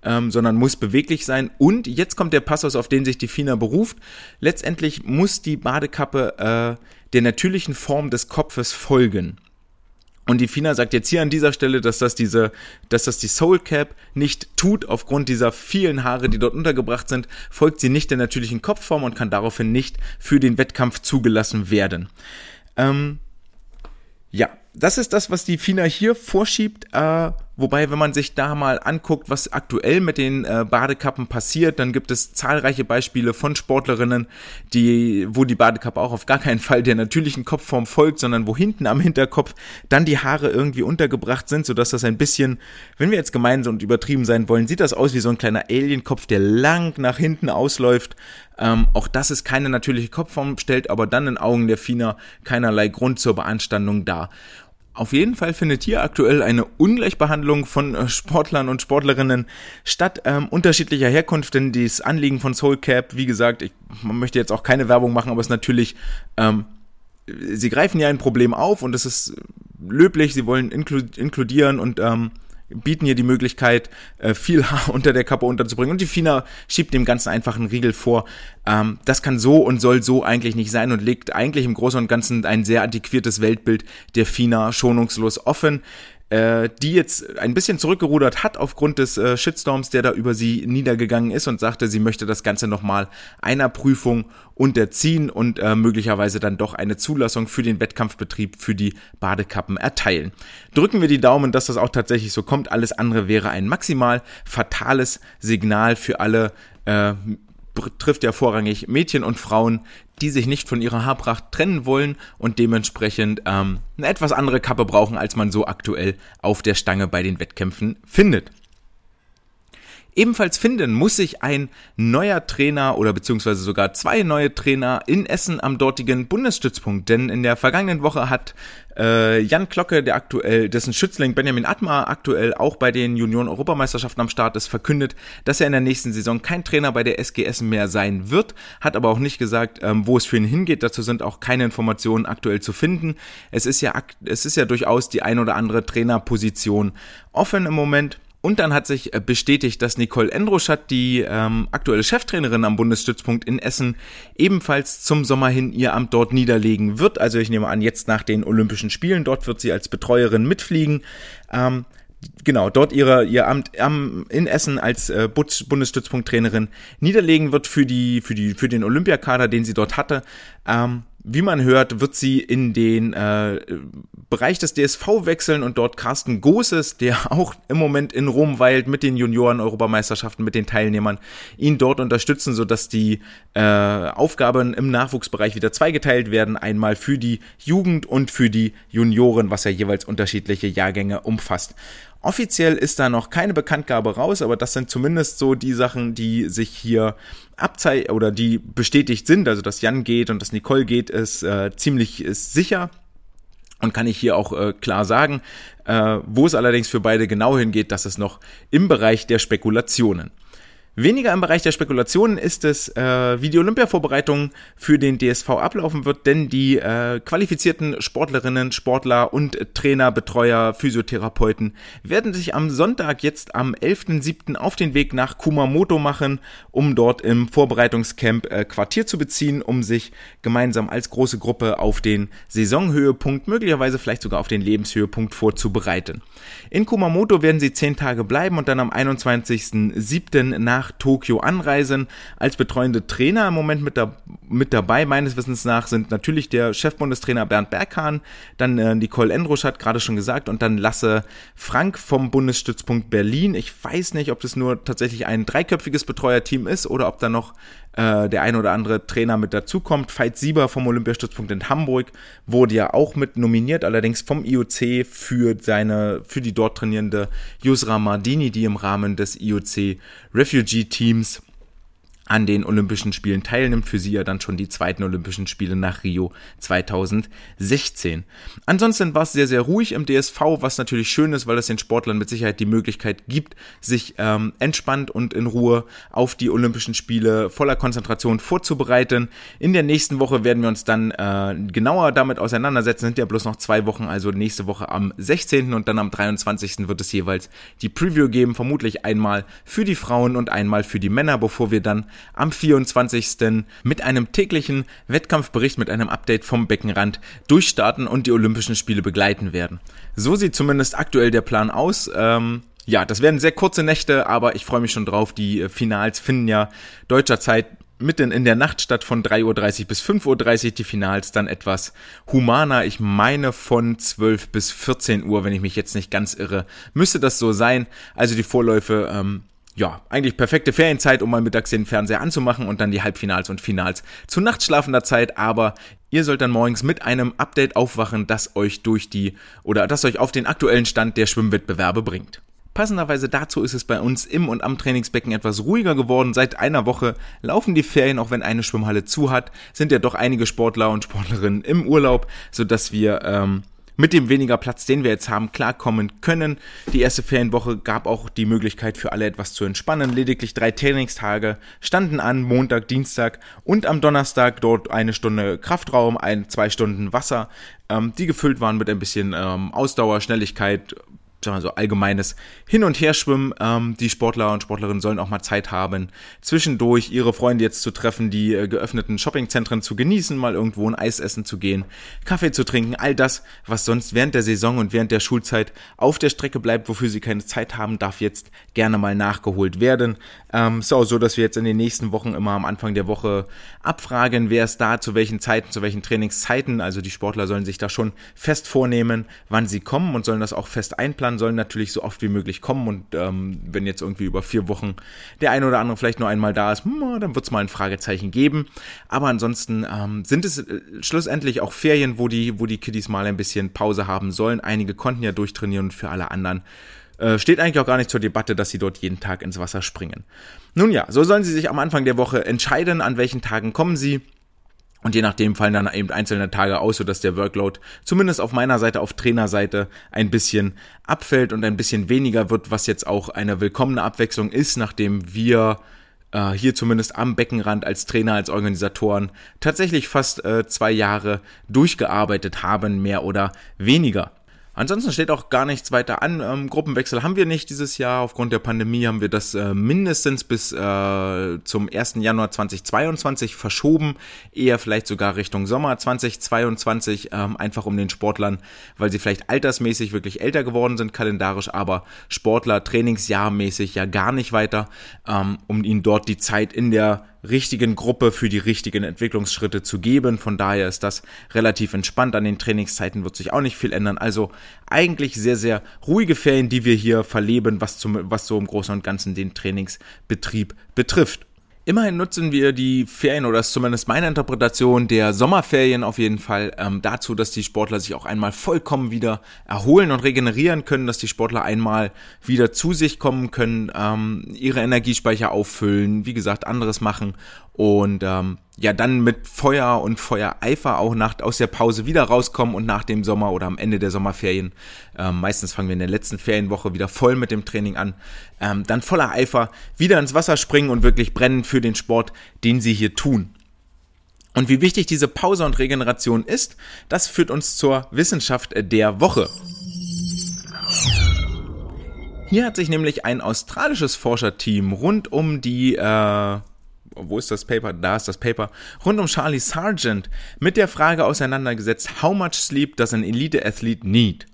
Ähm, sondern muss beweglich sein. Und jetzt kommt der Passus, auf den sich die FINA beruft. Letztendlich muss die Badekappe äh, der natürlichen Form des Kopfes folgen. Und die FINA sagt jetzt hier an dieser Stelle, dass das diese, dass das die Soul Cap nicht tut, aufgrund dieser vielen Haare, die dort untergebracht sind, folgt sie nicht der natürlichen Kopfform und kann daraufhin nicht für den Wettkampf zugelassen werden. Ähm, ja, das ist das, was die FINA hier vorschiebt. Äh, wobei, wenn man sich da mal anguckt, was aktuell mit den äh, Badekappen passiert, dann gibt es zahlreiche Beispiele von Sportlerinnen, die, wo die Badekappe auch auf gar keinen Fall der natürlichen Kopfform folgt, sondern wo hinten am Hinterkopf dann die Haare irgendwie untergebracht sind, sodass das ein bisschen, wenn wir jetzt gemeinsam und übertrieben sein wollen, sieht das aus wie so ein kleiner Alienkopf, der lang nach hinten ausläuft. Ähm, auch das ist keine natürliche Kopfform, stellt aber dann in Augen der FINA keinerlei Grund zur Beanstandung dar. Auf jeden Fall findet hier aktuell eine Ungleichbehandlung von äh, Sportlern und Sportlerinnen statt, ähm, unterschiedlicher Herkunft, denn das Anliegen von Soulcap, wie gesagt, ich man möchte jetzt auch keine Werbung machen, aber es ist natürlich, ähm, sie greifen ja ein Problem auf und es ist löblich, sie wollen inklu inkludieren und ähm, bieten ihr die Möglichkeit, äh, viel Haar unter der Kappe unterzubringen. Und die FINA schiebt dem Ganzen einfach einen Riegel vor. Ähm, das kann so und soll so eigentlich nicht sein und legt eigentlich im Großen und Ganzen ein sehr antiquiertes Weltbild der FINA schonungslos offen äh, die jetzt ein bisschen zurückgerudert hat aufgrund des äh, Shitstorms, der da über sie niedergegangen ist und sagte, sie möchte das Ganze nochmal einer Prüfung unterziehen und äh, möglicherweise dann doch eine Zulassung für den Wettkampfbetrieb für die Badekappen erteilen. Drücken wir die Daumen, dass das auch tatsächlich so kommt. Alles andere wäre ein maximal fatales Signal für alle äh, trifft ja vorrangig Mädchen und Frauen, die sich nicht von ihrer Haarpracht trennen wollen und dementsprechend ähm, eine etwas andere Kappe brauchen, als man so aktuell auf der Stange bei den Wettkämpfen findet. Ebenfalls finden muss sich ein neuer Trainer oder beziehungsweise sogar zwei neue Trainer in Essen am dortigen Bundesstützpunkt. Denn in der vergangenen Woche hat äh, Jan Klocke, der aktuell, dessen Schützling Benjamin Atma aktuell auch bei den Junioren-Europameisterschaften am Start ist, verkündet, dass er in der nächsten Saison kein Trainer bei der SGS mehr sein wird, hat aber auch nicht gesagt, ähm, wo es für ihn hingeht. Dazu sind auch keine Informationen aktuell zu finden. Es ist ja, es ist ja durchaus die ein oder andere Trainerposition offen im Moment. Und dann hat sich äh, bestätigt, dass Nicole Endroschat, die ähm, aktuelle Cheftrainerin am Bundesstützpunkt in Essen, ebenfalls zum Sommer hin ihr Amt dort niederlegen wird. Also ich nehme an, jetzt nach den Olympischen Spielen, dort wird sie als Betreuerin mitfliegen. Ähm, genau, dort ihre, ihr Amt ähm, in Essen als äh, Bundesstützpunkttrainerin niederlegen wird für die, für die, für den Olympiakader, den sie dort hatte. Ähm, wie man hört, wird sie in den äh, Bereich des DSV wechseln und dort Carsten Goses, der auch im Moment in Rom weilt mit den Junioren-Europameisterschaften, mit den Teilnehmern, ihn dort unterstützen, sodass die äh, Aufgaben im Nachwuchsbereich wieder zweigeteilt werden. Einmal für die Jugend und für die Junioren, was ja jeweils unterschiedliche Jahrgänge umfasst. Offiziell ist da noch keine Bekanntgabe raus, aber das sind zumindest so die Sachen, die sich hier abzeichnen oder die bestätigt sind. Also dass Jan geht und dass Nicole geht, ist äh, ziemlich ist sicher und kann ich hier auch äh, klar sagen. Äh, wo es allerdings für beide genau hingeht, das ist noch im Bereich der Spekulationen. Weniger im Bereich der Spekulationen ist es, äh, wie die Olympia-Vorbereitung für den DSV ablaufen wird, denn die äh, qualifizierten Sportlerinnen, Sportler und Trainer, Betreuer, Physiotherapeuten werden sich am Sonntag jetzt am 11.07. auf den Weg nach Kumamoto machen, um dort im Vorbereitungscamp äh, Quartier zu beziehen, um sich gemeinsam als große Gruppe auf den Saisonhöhepunkt, möglicherweise vielleicht sogar auf den Lebenshöhepunkt vorzubereiten. In Kumamoto werden sie zehn Tage bleiben und dann am 21.07. nach nach Tokio anreisen. Als betreuende Trainer im Moment mit, da, mit dabei, meines Wissens nach, sind natürlich der Chefbundestrainer Bernd Berghahn, dann äh, Nicole Endrusch hat gerade schon gesagt und dann Lasse Frank vom Bundesstützpunkt Berlin. Ich weiß nicht, ob das nur tatsächlich ein dreiköpfiges Betreuerteam ist oder ob da noch äh, der ein oder andere Trainer mit dazukommt. Veit Sieber vom Olympiastützpunkt in Hamburg wurde ja auch mit nominiert, allerdings vom IOC für seine, für die dort trainierende Yusra Mardini, die im Rahmen des IOC Refugee Teams an den Olympischen Spielen teilnimmt. Für sie ja dann schon die zweiten Olympischen Spiele nach Rio 2016. Ansonsten war es sehr, sehr ruhig im DSV, was natürlich schön ist, weil es den Sportlern mit Sicherheit die Möglichkeit gibt, sich ähm, entspannt und in Ruhe auf die Olympischen Spiele voller Konzentration vorzubereiten. In der nächsten Woche werden wir uns dann äh, genauer damit auseinandersetzen. Sind ja bloß noch zwei Wochen, also nächste Woche am 16. und dann am 23. wird es jeweils die Preview geben, vermutlich einmal für die Frauen und einmal für die Männer, bevor wir dann am 24. mit einem täglichen Wettkampfbericht mit einem Update vom Beckenrand durchstarten und die Olympischen Spiele begleiten werden. So sieht zumindest aktuell der Plan aus. Ähm, ja, das werden sehr kurze Nächte, aber ich freue mich schon drauf. Die äh, Finals finden ja deutscher Zeit mitten in der Nacht statt von 3.30 Uhr bis 5.30 Uhr die Finals dann etwas humaner. Ich meine von 12 bis 14 Uhr, wenn ich mich jetzt nicht ganz irre, müsste das so sein. Also die Vorläufe ähm, ja, eigentlich perfekte Ferienzeit, um mal mittags den Fernseher anzumachen und dann die Halbfinals und Finals zu nachtschlafender Zeit, aber ihr sollt dann morgens mit einem Update aufwachen, das euch durch die oder das euch auf den aktuellen Stand der Schwimmwettbewerbe bringt. Passenderweise dazu ist es bei uns im und am Trainingsbecken etwas ruhiger geworden. Seit einer Woche laufen die Ferien, auch wenn eine Schwimmhalle zu hat, sind ja doch einige Sportler und Sportlerinnen im Urlaub, sodass wir ähm, mit dem weniger Platz, den wir jetzt haben, klarkommen können. Die erste Ferienwoche gab auch die Möglichkeit für alle etwas zu entspannen. Lediglich drei Trainingstage standen an, Montag, Dienstag und am Donnerstag dort eine Stunde Kraftraum, ein, zwei Stunden Wasser, ähm, die gefüllt waren mit ein bisschen ähm, Ausdauer, Schnelligkeit, sagen wir so allgemeines Hin- und Herschwimmen. Ähm, die Sportler und Sportlerinnen sollen auch mal Zeit haben, zwischendurch ihre Freunde jetzt zu treffen, die äh, geöffneten Shoppingzentren zu genießen, mal irgendwo ein Eis essen zu gehen, Kaffee zu trinken, all das, was sonst während der Saison und während der Schulzeit auf der Strecke bleibt, wofür sie keine Zeit haben, darf jetzt gerne mal nachgeholt werden. Ähm, ist auch so, dass wir jetzt in den nächsten Wochen immer am Anfang der Woche abfragen, wer ist da, zu welchen Zeiten, zu welchen Trainingszeiten. Also die Sportler sollen sich da schon fest vornehmen, wann sie kommen und sollen das auch fest einplanen, sollen natürlich so oft wie möglich kommen und ähm, wenn jetzt irgendwie über vier Wochen der eine oder andere vielleicht nur einmal da ist, hm, dann wird es mal ein Fragezeichen geben. Aber ansonsten ähm, sind es äh, schlussendlich auch Ferien, wo die, wo die Kiddies mal ein bisschen Pause haben sollen. Einige konnten ja durchtrainieren und für alle anderen äh, steht eigentlich auch gar nicht zur Debatte, dass sie dort jeden Tag ins Wasser springen. Nun ja, so sollen sie sich am Anfang der Woche entscheiden, an welchen Tagen kommen sie. Und je nachdem fallen dann eben einzelne Tage aus, sodass der Workload zumindest auf meiner Seite, auf Trainerseite ein bisschen abfällt und ein bisschen weniger wird, was jetzt auch eine willkommene Abwechslung ist, nachdem wir äh, hier zumindest am Beckenrand als Trainer, als Organisatoren tatsächlich fast äh, zwei Jahre durchgearbeitet haben, mehr oder weniger. Ansonsten steht auch gar nichts weiter an. Ähm, Gruppenwechsel haben wir nicht dieses Jahr. Aufgrund der Pandemie haben wir das äh, mindestens bis äh, zum 1. Januar 2022 verschoben. Eher vielleicht sogar Richtung Sommer 2022. Ähm, einfach um den Sportlern, weil sie vielleicht altersmäßig wirklich älter geworden sind, kalendarisch, aber Sportler trainingsjahrmäßig ja gar nicht weiter, ähm, um ihnen dort die Zeit in der richtigen Gruppe für die richtigen Entwicklungsschritte zu geben. Von daher ist das relativ entspannt. An den Trainingszeiten wird sich auch nicht viel ändern. Also eigentlich sehr, sehr ruhige Ferien, die wir hier verleben, was, zum, was so im Großen und Ganzen den Trainingsbetrieb betrifft. Immerhin nutzen wir die Ferien, oder ist zumindest meine Interpretation der Sommerferien auf jeden Fall, ähm, dazu, dass die Sportler sich auch einmal vollkommen wieder erholen und regenerieren können, dass die Sportler einmal wieder zu sich kommen können, ähm, ihre Energiespeicher auffüllen, wie gesagt, anderes machen und ähm, ja dann mit Feuer und Feuereifer auch nach, aus der Pause wieder rauskommen und nach dem Sommer oder am Ende der Sommerferien, ähm, meistens fangen wir in der letzten Ferienwoche wieder voll mit dem Training an, ähm, dann voller Eifer wieder ins Wasser springen und wirklich brennen für den Sport, den sie hier tun. Und wie wichtig diese Pause und Regeneration ist, das führt uns zur Wissenschaft der Woche. Hier hat sich nämlich ein australisches Forscherteam rund um die äh, wo ist das Paper? Da ist das Paper. Rund um Charlie Sargent mit der Frage auseinandergesetzt, how much sleep does an elite athlete need?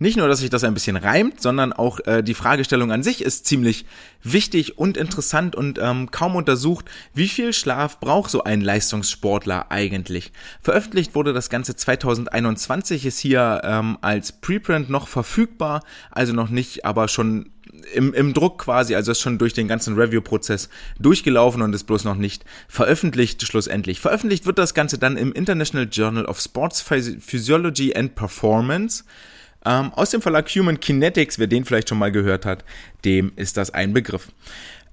Nicht nur, dass sich das ein bisschen reimt, sondern auch äh, die Fragestellung an sich ist ziemlich wichtig und interessant und ähm, kaum untersucht, wie viel Schlaf braucht so ein Leistungssportler eigentlich. Veröffentlicht wurde das Ganze 2021, ist hier ähm, als Preprint noch verfügbar, also noch nicht, aber schon im, im Druck quasi, also ist schon durch den ganzen Review-Prozess durchgelaufen und ist bloß noch nicht veröffentlicht, schlussendlich. Veröffentlicht wird das Ganze dann im International Journal of Sports Physiology and Performance. Ähm, aus dem Verlag Human Kinetics, wer den vielleicht schon mal gehört hat, dem ist das ein Begriff.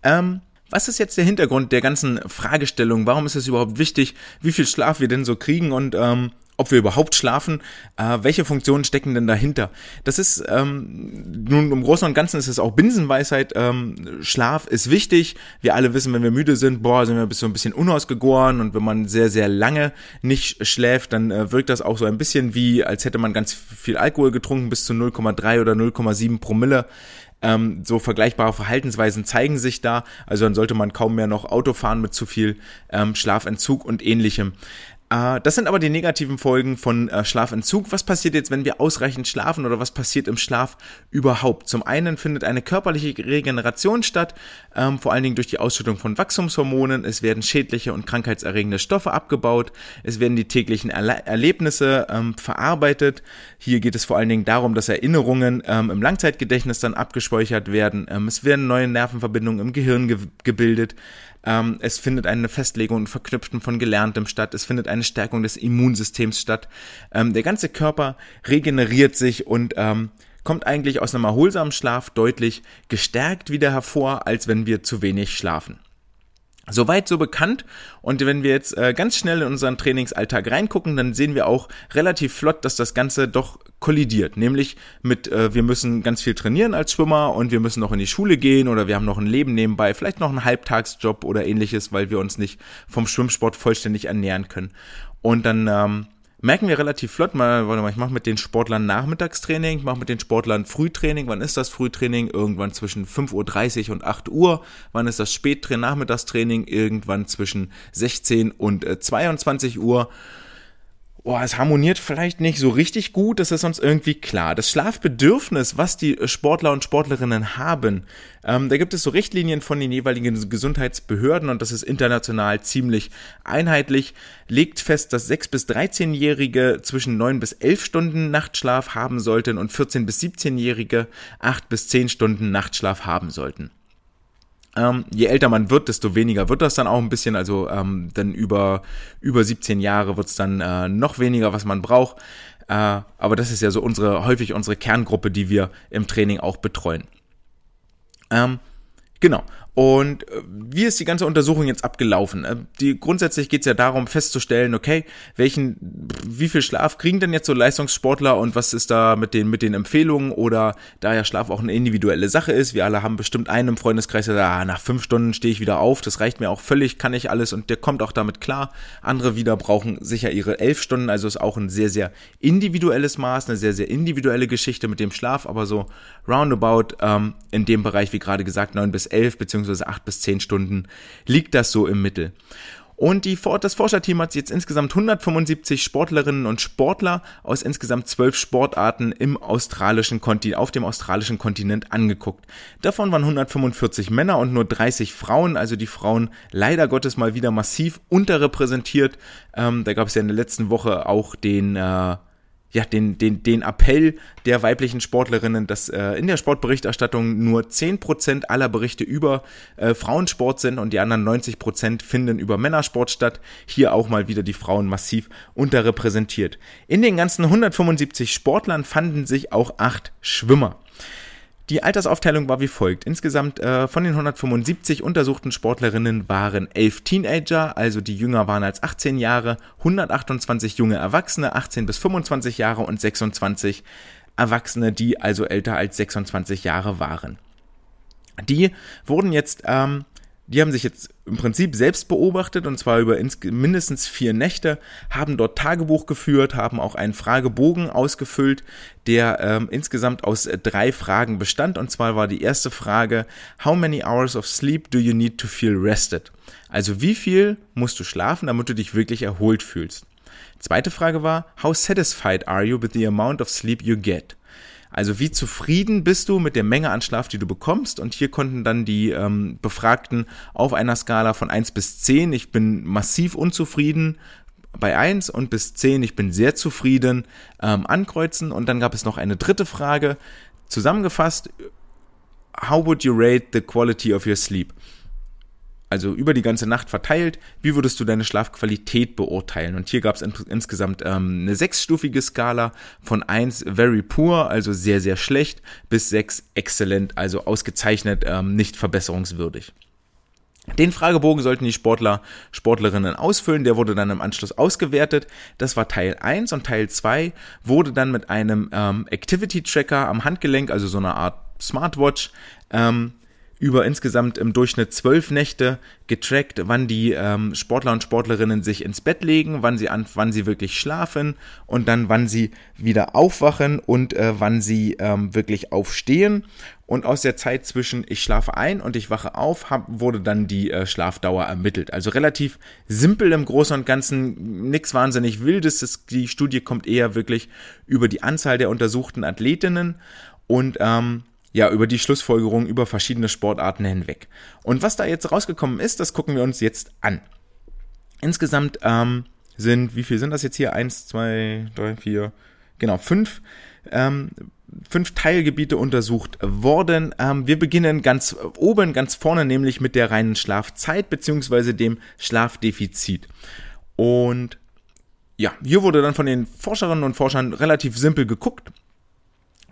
Ähm, was ist jetzt der Hintergrund der ganzen Fragestellung? Warum ist es überhaupt wichtig, wie viel Schlaf wir denn so kriegen und ähm, ob wir überhaupt schlafen, äh, welche Funktionen stecken denn dahinter? Das ist, ähm, nun im Großen und Ganzen ist es auch Binsenweisheit, ähm, Schlaf ist wichtig. Wir alle wissen, wenn wir müde sind, boah, sind wir so ein bisschen unausgegoren und wenn man sehr, sehr lange nicht schläft, dann äh, wirkt das auch so ein bisschen wie, als hätte man ganz viel Alkohol getrunken, bis zu 0,3 oder 0,7 Promille. Ähm, so vergleichbare Verhaltensweisen zeigen sich da. Also dann sollte man kaum mehr noch Auto fahren mit zu viel ähm, Schlafentzug und ähnlichem. Äh, das sind aber die negativen Folgen von äh, Schlafentzug. Was passiert jetzt, wenn wir ausreichend schlafen oder was passiert im Schlaf überhaupt? Zum einen findet eine körperliche Regeneration statt, ähm, vor allen Dingen durch die Ausschüttung von Wachstumshormonen. Es werden schädliche und krankheitserregende Stoffe abgebaut. Es werden die täglichen Erle Erlebnisse ähm, verarbeitet. Hier geht es vor allen Dingen darum, dass Erinnerungen ähm, im Langzeitgedächtnis dann abgespeichert werden. Ähm, es werden neue Nervenverbindungen im Gehirn ge gebildet. Ähm, es findet eine Festlegung und Verknüpfen von Gelerntem statt. Es findet eine Stärkung des Immunsystems statt. Ähm, der ganze Körper regeneriert sich und ähm, kommt eigentlich aus einem erholsamen Schlaf deutlich gestärkt wieder hervor, als wenn wir zu wenig schlafen. Soweit so bekannt. Und wenn wir jetzt äh, ganz schnell in unseren Trainingsalltag reingucken, dann sehen wir auch relativ flott, dass das Ganze doch kollidiert. Nämlich mit, äh, wir müssen ganz viel trainieren als Schwimmer und wir müssen noch in die Schule gehen oder wir haben noch ein Leben nebenbei, vielleicht noch einen Halbtagsjob oder ähnliches, weil wir uns nicht vom Schwimmsport vollständig ernähren können. Und dann ähm, merken wir relativ flott, mal, warte mal, ich mache mit den Sportlern Nachmittagstraining, ich mache mit den Sportlern Frühtraining. Wann ist das Frühtraining? Irgendwann zwischen 5.30 Uhr und 8 Uhr. Wann ist das Spättraining, Nachmittagstraining? Irgendwann zwischen 16 und 22 äh, Uhr oh, es harmoniert vielleicht nicht so richtig gut, das ist uns irgendwie klar. Das Schlafbedürfnis, was die Sportler und Sportlerinnen haben, ähm, da gibt es so Richtlinien von den jeweiligen Gesundheitsbehörden und das ist international ziemlich einheitlich, legt fest, dass 6- bis 13-Jährige zwischen 9 bis 11 Stunden Nachtschlaf haben sollten und 14- bis 17-Jährige 8 bis 10 Stunden Nachtschlaf haben sollten. Ähm, je älter man wird, desto weniger wird das dann auch ein bisschen. Also ähm, dann über, über 17 Jahre wird es dann äh, noch weniger, was man braucht. Äh, aber das ist ja so unsere, häufig unsere Kerngruppe, die wir im Training auch betreuen. Ähm, genau. Und äh, wie ist die ganze Untersuchung jetzt abgelaufen? Äh, die, grundsätzlich geht es ja darum, festzustellen, okay, welchen, wie viel Schlaf kriegen denn jetzt so Leistungssportler und was ist da mit den, mit den Empfehlungen oder da ja Schlaf auch eine individuelle Sache ist. Wir alle haben bestimmt einen im Freundeskreis, der sagt, ah, nach fünf Stunden stehe ich wieder auf, das reicht mir auch völlig, kann ich alles und der kommt auch damit klar. Andere wieder brauchen sicher ihre elf Stunden, also ist auch ein sehr, sehr individuelles Maß, eine sehr, sehr individuelle Geschichte mit dem Schlaf, aber so roundabout ähm, in dem Bereich, wie gerade gesagt, neun bis elf beziehungsweise acht bis zehn Stunden liegt das so im Mittel. Und die, das Forscherteam hat jetzt insgesamt 175 Sportlerinnen und Sportler aus insgesamt zwölf Sportarten im australischen Kontinent, auf dem australischen Kontinent angeguckt. Davon waren 145 Männer und nur 30 Frauen, also die Frauen leider Gottes mal wieder massiv unterrepräsentiert. Ähm, da gab es ja in der letzten Woche auch den äh, ja, den, den, den Appell der weiblichen Sportlerinnen, dass äh, in der Sportberichterstattung nur 10% aller Berichte über äh, Frauensport sind und die anderen 90% finden über Männersport statt. Hier auch mal wieder die Frauen massiv unterrepräsentiert. In den ganzen 175 Sportlern fanden sich auch acht Schwimmer. Die Altersaufteilung war wie folgt. Insgesamt äh, von den 175 untersuchten Sportlerinnen waren elf Teenager, also die jünger waren als 18 Jahre, 128 junge Erwachsene, 18 bis 25 Jahre und 26 Erwachsene, die also älter als 26 Jahre waren. Die wurden jetzt ähm, die haben sich jetzt im Prinzip selbst beobachtet und zwar über mindestens vier Nächte, haben dort Tagebuch geführt, haben auch einen Fragebogen ausgefüllt, der ähm, insgesamt aus drei Fragen bestand. Und zwar war die erste Frage, How many hours of sleep do you need to feel rested? Also wie viel musst du schlafen, damit du dich wirklich erholt fühlst? Zweite Frage war, How satisfied are you with the amount of sleep you get? Also wie zufrieden bist du mit der Menge an Schlaf, die du bekommst? Und hier konnten dann die ähm, Befragten auf einer Skala von 1 bis 10, ich bin massiv unzufrieden, bei 1 und bis 10, ich bin sehr zufrieden, ähm, ankreuzen. Und dann gab es noch eine dritte Frage. Zusammengefasst, how would you rate the quality of your sleep? Also über die ganze Nacht verteilt, wie würdest du deine Schlafqualität beurteilen? Und hier gab es in, insgesamt ähm, eine sechsstufige Skala von eins very poor, also sehr, sehr schlecht, bis sechs excellent, also ausgezeichnet, ähm, nicht verbesserungswürdig. Den Fragebogen sollten die Sportler, Sportlerinnen ausfüllen, der wurde dann im Anschluss ausgewertet. Das war Teil 1 und Teil 2 wurde dann mit einem ähm, Activity Tracker am Handgelenk, also so eine Art Smartwatch, ähm, über insgesamt im Durchschnitt zwölf Nächte getrackt, wann die ähm, Sportler und Sportlerinnen sich ins Bett legen, wann sie an, wann sie wirklich schlafen und dann wann sie wieder aufwachen und äh, wann sie ähm, wirklich aufstehen. Und aus der Zeit zwischen ich schlafe ein und ich wache auf, hab, wurde dann die äh, Schlafdauer ermittelt. Also relativ simpel im Großen und Ganzen, nichts wahnsinnig Wildes. Das, die Studie kommt eher wirklich über die Anzahl der untersuchten Athletinnen und ähm, ja, über die Schlussfolgerung über verschiedene Sportarten hinweg. Und was da jetzt rausgekommen ist, das gucken wir uns jetzt an. Insgesamt ähm, sind, wie viel sind das jetzt hier? Eins, zwei, drei, vier, genau, fünf, ähm, fünf Teilgebiete untersucht worden. Ähm, wir beginnen ganz oben, ganz vorne, nämlich mit der reinen Schlafzeit beziehungsweise dem Schlafdefizit. Und ja, hier wurde dann von den Forscherinnen und Forschern relativ simpel geguckt,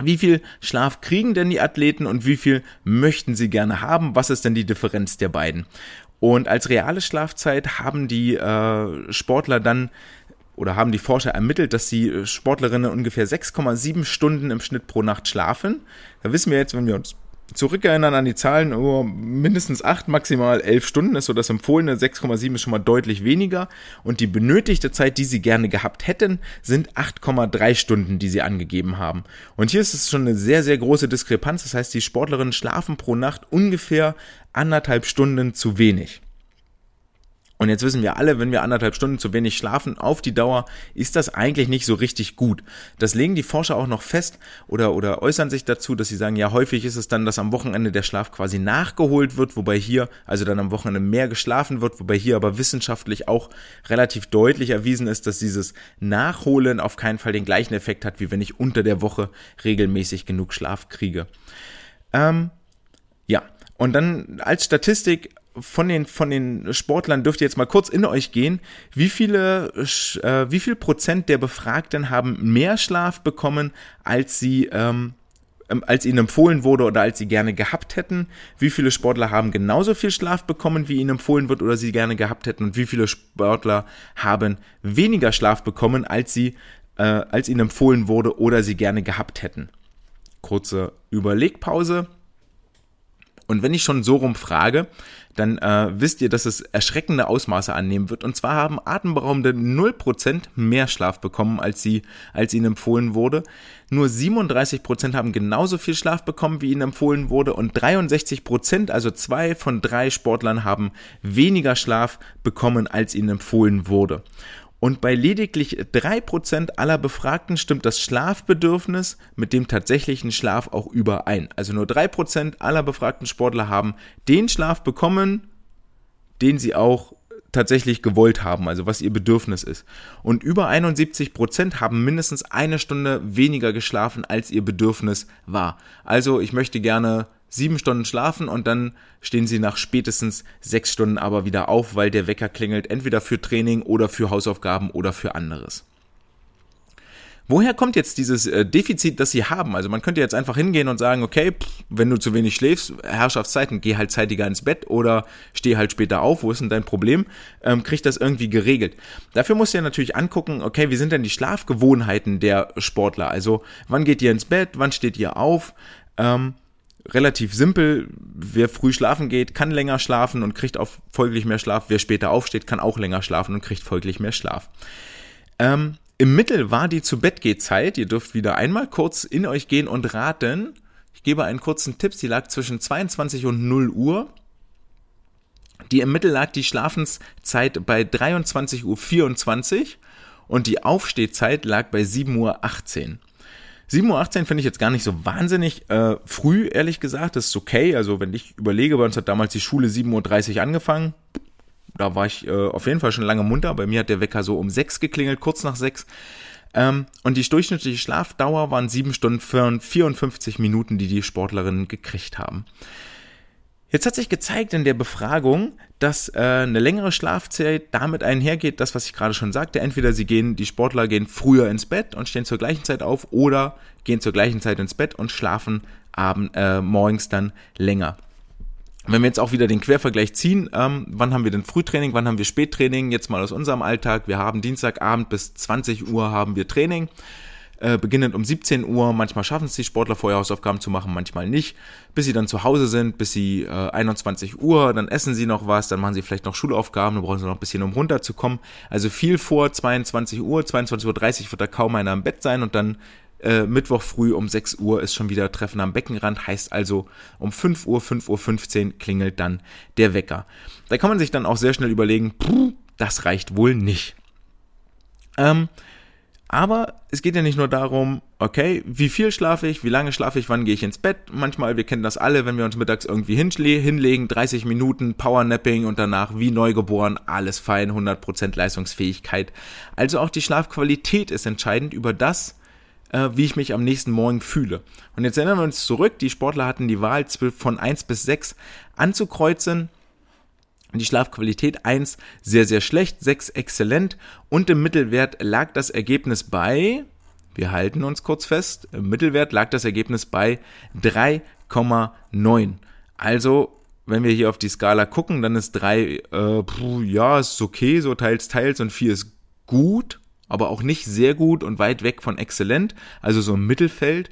wie viel Schlaf kriegen denn die Athleten und wie viel möchten sie gerne haben? Was ist denn die Differenz der beiden? Und als reale Schlafzeit haben die äh, Sportler dann oder haben die Forscher ermittelt, dass die Sportlerinnen ungefähr 6,7 Stunden im Schnitt pro Nacht schlafen. Da wissen wir jetzt, wenn wir uns zurückerinnern an die Zahlen, oh, mindestens 8, maximal 11 Stunden ist so das empfohlene, 6,7 ist schon mal deutlich weniger und die benötigte Zeit, die sie gerne gehabt hätten, sind 8,3 Stunden, die sie angegeben haben. Und hier ist es schon eine sehr, sehr große Diskrepanz, das heißt, die Sportlerinnen schlafen pro Nacht ungefähr anderthalb Stunden zu wenig. Und jetzt wissen wir alle, wenn wir anderthalb Stunden zu wenig schlafen, auf die Dauer ist das eigentlich nicht so richtig gut. Das legen die Forscher auch noch fest oder, oder äußern sich dazu, dass sie sagen, ja, häufig ist es dann, dass am Wochenende der Schlaf quasi nachgeholt wird, wobei hier, also dann am Wochenende mehr geschlafen wird, wobei hier aber wissenschaftlich auch relativ deutlich erwiesen ist, dass dieses Nachholen auf keinen Fall den gleichen Effekt hat, wie wenn ich unter der Woche regelmäßig genug Schlaf kriege. Ähm, ja, und dann als Statistik von den, von den Sportlern dürft ihr jetzt mal kurz in euch gehen. Wie viele, äh, wie viel Prozent der Befragten haben mehr Schlaf bekommen, als sie, ähm, ähm, als ihnen empfohlen wurde oder als sie gerne gehabt hätten? Wie viele Sportler haben genauso viel Schlaf bekommen, wie ihnen empfohlen wird oder sie gerne gehabt hätten? Und wie viele Sportler haben weniger Schlaf bekommen, als sie, äh, als ihnen empfohlen wurde oder sie gerne gehabt hätten? Kurze Überlegpause. Und wenn ich schon so rumfrage, dann äh, wisst ihr, dass es erschreckende Ausmaße annehmen wird. Und zwar haben atemberaubende 0% mehr Schlaf bekommen, als, sie, als ihnen empfohlen wurde. Nur 37% haben genauso viel Schlaf bekommen, wie ihnen empfohlen wurde. Und 63%, also zwei von drei Sportlern, haben weniger Schlaf bekommen, als ihnen empfohlen wurde. Und bei lediglich 3% aller Befragten stimmt das Schlafbedürfnis mit dem tatsächlichen Schlaf auch überein. Also nur 3% aller befragten Sportler haben den Schlaf bekommen, den sie auch tatsächlich gewollt haben, also was ihr Bedürfnis ist. Und über 71% haben mindestens eine Stunde weniger geschlafen, als ihr Bedürfnis war. Also ich möchte gerne sieben Stunden schlafen und dann stehen sie nach spätestens sechs Stunden aber wieder auf, weil der Wecker klingelt, entweder für Training oder für Hausaufgaben oder für anderes. Woher kommt jetzt dieses äh, Defizit, das sie haben? Also man könnte jetzt einfach hingehen und sagen, okay, wenn du zu wenig schläfst, Herrschaftszeiten, geh halt zeitiger ins Bett oder steh halt später auf, wo ist denn dein Problem? Ähm, krieg das irgendwie geregelt. Dafür musst du ja natürlich angucken, okay, wie sind denn die Schlafgewohnheiten der Sportler? Also wann geht ihr ins Bett, wann steht ihr auf? Ähm, relativ simpel. Wer früh schlafen geht, kann länger schlafen und kriegt auch folglich mehr Schlaf. Wer später aufsteht, kann auch länger schlafen und kriegt folglich mehr Schlaf. Ähm, Im Mittel war die zu Bett Zeit. Ihr dürft wieder einmal kurz in euch gehen und raten. Ich gebe einen kurzen Tipp. Sie lag zwischen 22 und 0 Uhr. Die im Mittel lag die Schlafenszeit bei 23.24 Uhr und die Aufstehzeit lag bei 7.18 Uhr. 7.18 Uhr finde ich jetzt gar nicht so wahnsinnig äh, früh, ehrlich gesagt. Das ist okay. Also wenn ich überlege, bei uns hat damals die Schule 7.30 Uhr angefangen. Da war ich äh, auf jeden Fall schon lange munter. Bei mir hat der Wecker so um 6 geklingelt, kurz nach 6. Ähm, und die durchschnittliche Schlafdauer waren 7 Stunden 54 Minuten, die die Sportlerinnen gekriegt haben. Jetzt hat sich gezeigt in der Befragung, dass äh, eine längere Schlafzeit damit einhergeht, das, was ich gerade schon sagte. Entweder sie gehen, die Sportler gehen früher ins Bett und stehen zur gleichen Zeit auf oder gehen zur gleichen Zeit ins Bett und schlafen abend, äh, morgens dann länger. Wenn wir jetzt auch wieder den Quervergleich ziehen, ähm, wann haben wir denn Frühtraining, wann haben wir Spättraining? Jetzt mal aus unserem Alltag. Wir haben Dienstagabend bis 20 Uhr haben wir Training äh, beginnend um 17 Uhr. Manchmal schaffen es die Sportler vorher Hausaufgaben zu machen, manchmal nicht. Bis sie dann zu Hause sind, bis sie äh, 21 Uhr, dann essen sie noch was, dann machen sie vielleicht noch Schulaufgaben, dann brauchen sie noch ein bisschen, um runterzukommen. Also viel vor 22 Uhr, 22.30 Uhr wird da kaum einer im Bett sein und dann äh, Mittwoch früh um 6 Uhr ist schon wieder Treffen am Beckenrand, heißt also um 5 Uhr, 5.15 Uhr klingelt dann der Wecker. Da kann man sich dann auch sehr schnell überlegen, puh, das reicht wohl nicht. Ähm, aber es geht ja nicht nur darum, okay, wie viel schlafe ich, wie lange schlafe ich, wann gehe ich ins Bett. Manchmal, wir kennen das alle, wenn wir uns mittags irgendwie hinlegen, 30 Minuten Powernapping und danach wie neugeboren, alles fein, 100% Leistungsfähigkeit. Also auch die Schlafqualität ist entscheidend über das, äh, wie ich mich am nächsten Morgen fühle. Und jetzt erinnern wir uns zurück, die Sportler hatten die Wahl von 1 bis 6 anzukreuzen die Schlafqualität 1 sehr, sehr schlecht, 6 exzellent und im Mittelwert lag das Ergebnis bei, wir halten uns kurz fest, im Mittelwert lag das Ergebnis bei 3,9. Also, wenn wir hier auf die Skala gucken, dann ist 3, äh, puh, ja, ist okay, so teils, teils und 4 ist gut, aber auch nicht sehr gut und weit weg von exzellent, also so im Mittelfeld.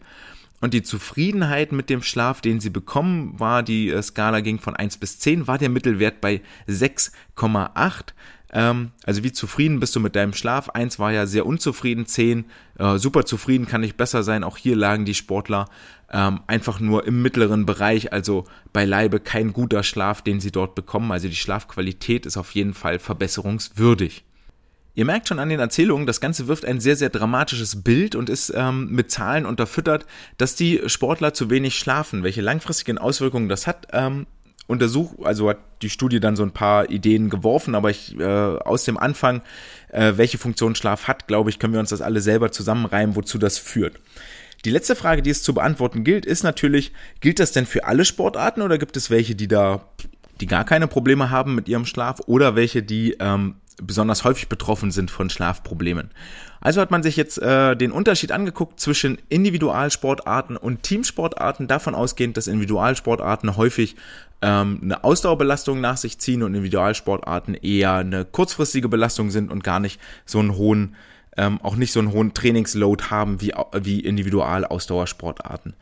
Und die Zufriedenheit mit dem Schlaf, den sie bekommen, war, die äh, Skala ging von 1 bis 10, war der Mittelwert bei 6,8. Ähm, also wie zufrieden bist du mit deinem Schlaf? 1 war ja sehr unzufrieden, 10 äh, super zufrieden, kann nicht besser sein. Auch hier lagen die Sportler ähm, einfach nur im mittleren Bereich, also beileibe kein guter Schlaf, den sie dort bekommen. Also die Schlafqualität ist auf jeden Fall verbesserungswürdig. Ihr merkt schon an den Erzählungen, das Ganze wirft ein sehr, sehr dramatisches Bild und ist ähm, mit Zahlen unterfüttert, dass die Sportler zu wenig schlafen. Welche langfristigen Auswirkungen das hat, ähm, untersucht, also hat die Studie dann so ein paar Ideen geworfen, aber ich äh, aus dem Anfang, äh, welche Funktion Schlaf hat, glaube ich, können wir uns das alle selber zusammenreimen, wozu das führt. Die letzte Frage, die es zu beantworten gilt, ist natürlich, gilt das denn für alle Sportarten oder gibt es welche, die da, die gar keine Probleme haben mit ihrem Schlaf oder welche, die ähm, besonders häufig betroffen sind von Schlafproblemen. Also hat man sich jetzt äh, den Unterschied angeguckt zwischen Individualsportarten und Teamsportarten, davon ausgehend, dass Individualsportarten häufig ähm, eine Ausdauerbelastung nach sich ziehen und Individualsportarten eher eine kurzfristige Belastung sind und gar nicht so einen hohen ähm, auch nicht so einen hohen Trainingsload haben wie, wie Individualausdauersportarten.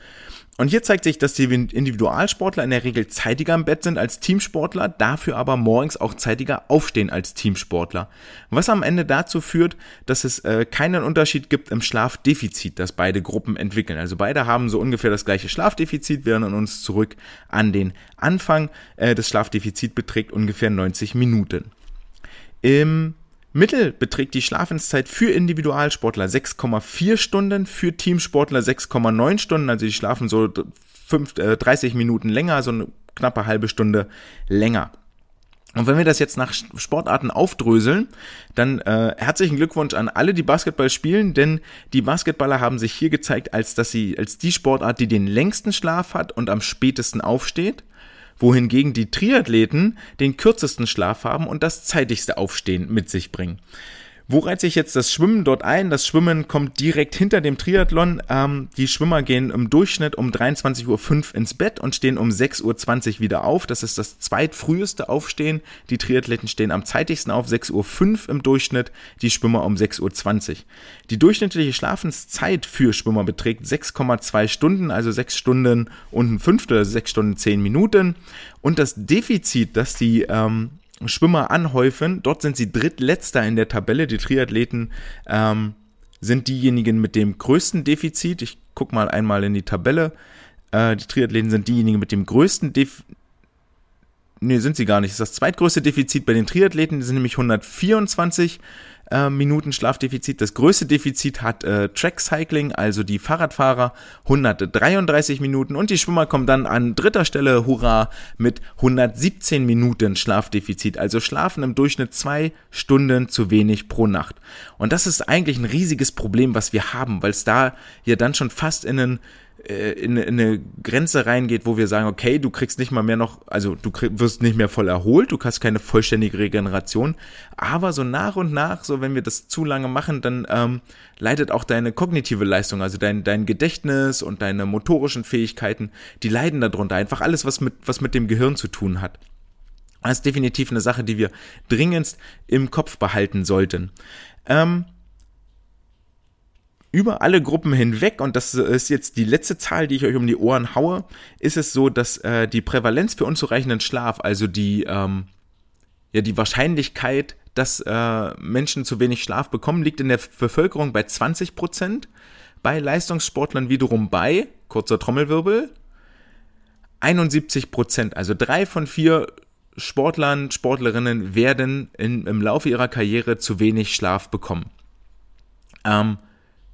Und hier zeigt sich, dass die Individualsportler in der Regel zeitiger im Bett sind als Teamsportler, dafür aber morgens auch zeitiger aufstehen als Teamsportler. Was am Ende dazu führt, dass es äh, keinen Unterschied gibt im Schlafdefizit, das beide Gruppen entwickeln. Also beide haben so ungefähr das gleiche Schlafdefizit. Erinnern uns zurück an den Anfang. Äh, das Schlafdefizit beträgt ungefähr 90 Minuten. Im Mittel beträgt die Schlafenszeit für Individualsportler 6,4 Stunden, für Teamsportler 6,9 Stunden, also die schlafen so 5, äh, 30 Minuten länger, so eine knappe halbe Stunde länger. Und wenn wir das jetzt nach Sportarten aufdröseln, dann äh, herzlichen Glückwunsch an alle, die Basketball spielen, denn die Basketballer haben sich hier gezeigt, als dass sie als die Sportart, die den längsten Schlaf hat und am spätesten aufsteht wohingegen die Triathleten den kürzesten Schlaf haben und das zeitigste Aufstehen mit sich bringen. Wo reiht sich jetzt das Schwimmen dort ein? Das Schwimmen kommt direkt hinter dem Triathlon. Ähm, die Schwimmer gehen im Durchschnitt um 23.05 Uhr ins Bett und stehen um 6.20 Uhr wieder auf. Das ist das zweitfrüheste Aufstehen. Die Triathleten stehen am zeitigsten auf, 6.05 Uhr im Durchschnitt, die Schwimmer um 6.20 Uhr. Die durchschnittliche Schlafenszeit für Schwimmer beträgt 6,2 Stunden, also 6 Stunden und ein Fünftel, also 6 Stunden 10 Minuten. Und das Defizit, das die ähm, Schwimmer anhäufen. Dort sind sie drittletzter in der Tabelle. Die Triathleten ähm, sind diejenigen mit dem größten Defizit. Ich guck mal einmal in die Tabelle. Äh, die Triathleten sind diejenigen mit dem größten Defizit. Nee, sind sie gar nicht. Das ist das zweitgrößte Defizit bei den Triathleten. Die sind nämlich 124 äh, Minuten Schlafdefizit. Das größte Defizit hat äh, Track Cycling, also die Fahrradfahrer, 133 Minuten und die Schwimmer kommen dann an dritter Stelle, hurra, mit 117 Minuten Schlafdefizit. Also schlafen im Durchschnitt zwei Stunden zu wenig pro Nacht. Und das ist eigentlich ein riesiges Problem, was wir haben, weil es da ja dann schon fast in einen in, in eine Grenze reingeht, wo wir sagen, okay, du kriegst nicht mal mehr noch, also du krieg, wirst nicht mehr voll erholt, du hast keine vollständige Regeneration, aber so nach und nach, so wenn wir das zu lange machen, dann ähm, leidet auch deine kognitive Leistung, also dein, dein Gedächtnis und deine motorischen Fähigkeiten, die leiden darunter. Einfach alles, was mit, was mit dem Gehirn zu tun hat. Das ist definitiv eine Sache, die wir dringendst im Kopf behalten sollten. Ähm, über alle Gruppen hinweg, und das ist jetzt die letzte Zahl, die ich euch um die Ohren haue, ist es so, dass äh, die Prävalenz für unzureichenden Schlaf, also die, ähm, ja, die Wahrscheinlichkeit, dass äh, Menschen zu wenig Schlaf bekommen, liegt in der Bevölkerung bei 20 Prozent, bei Leistungssportlern wiederum bei, kurzer Trommelwirbel, 71 Prozent, also drei von vier Sportlern, Sportlerinnen werden in, im Laufe ihrer Karriere zu wenig Schlaf bekommen. Ähm,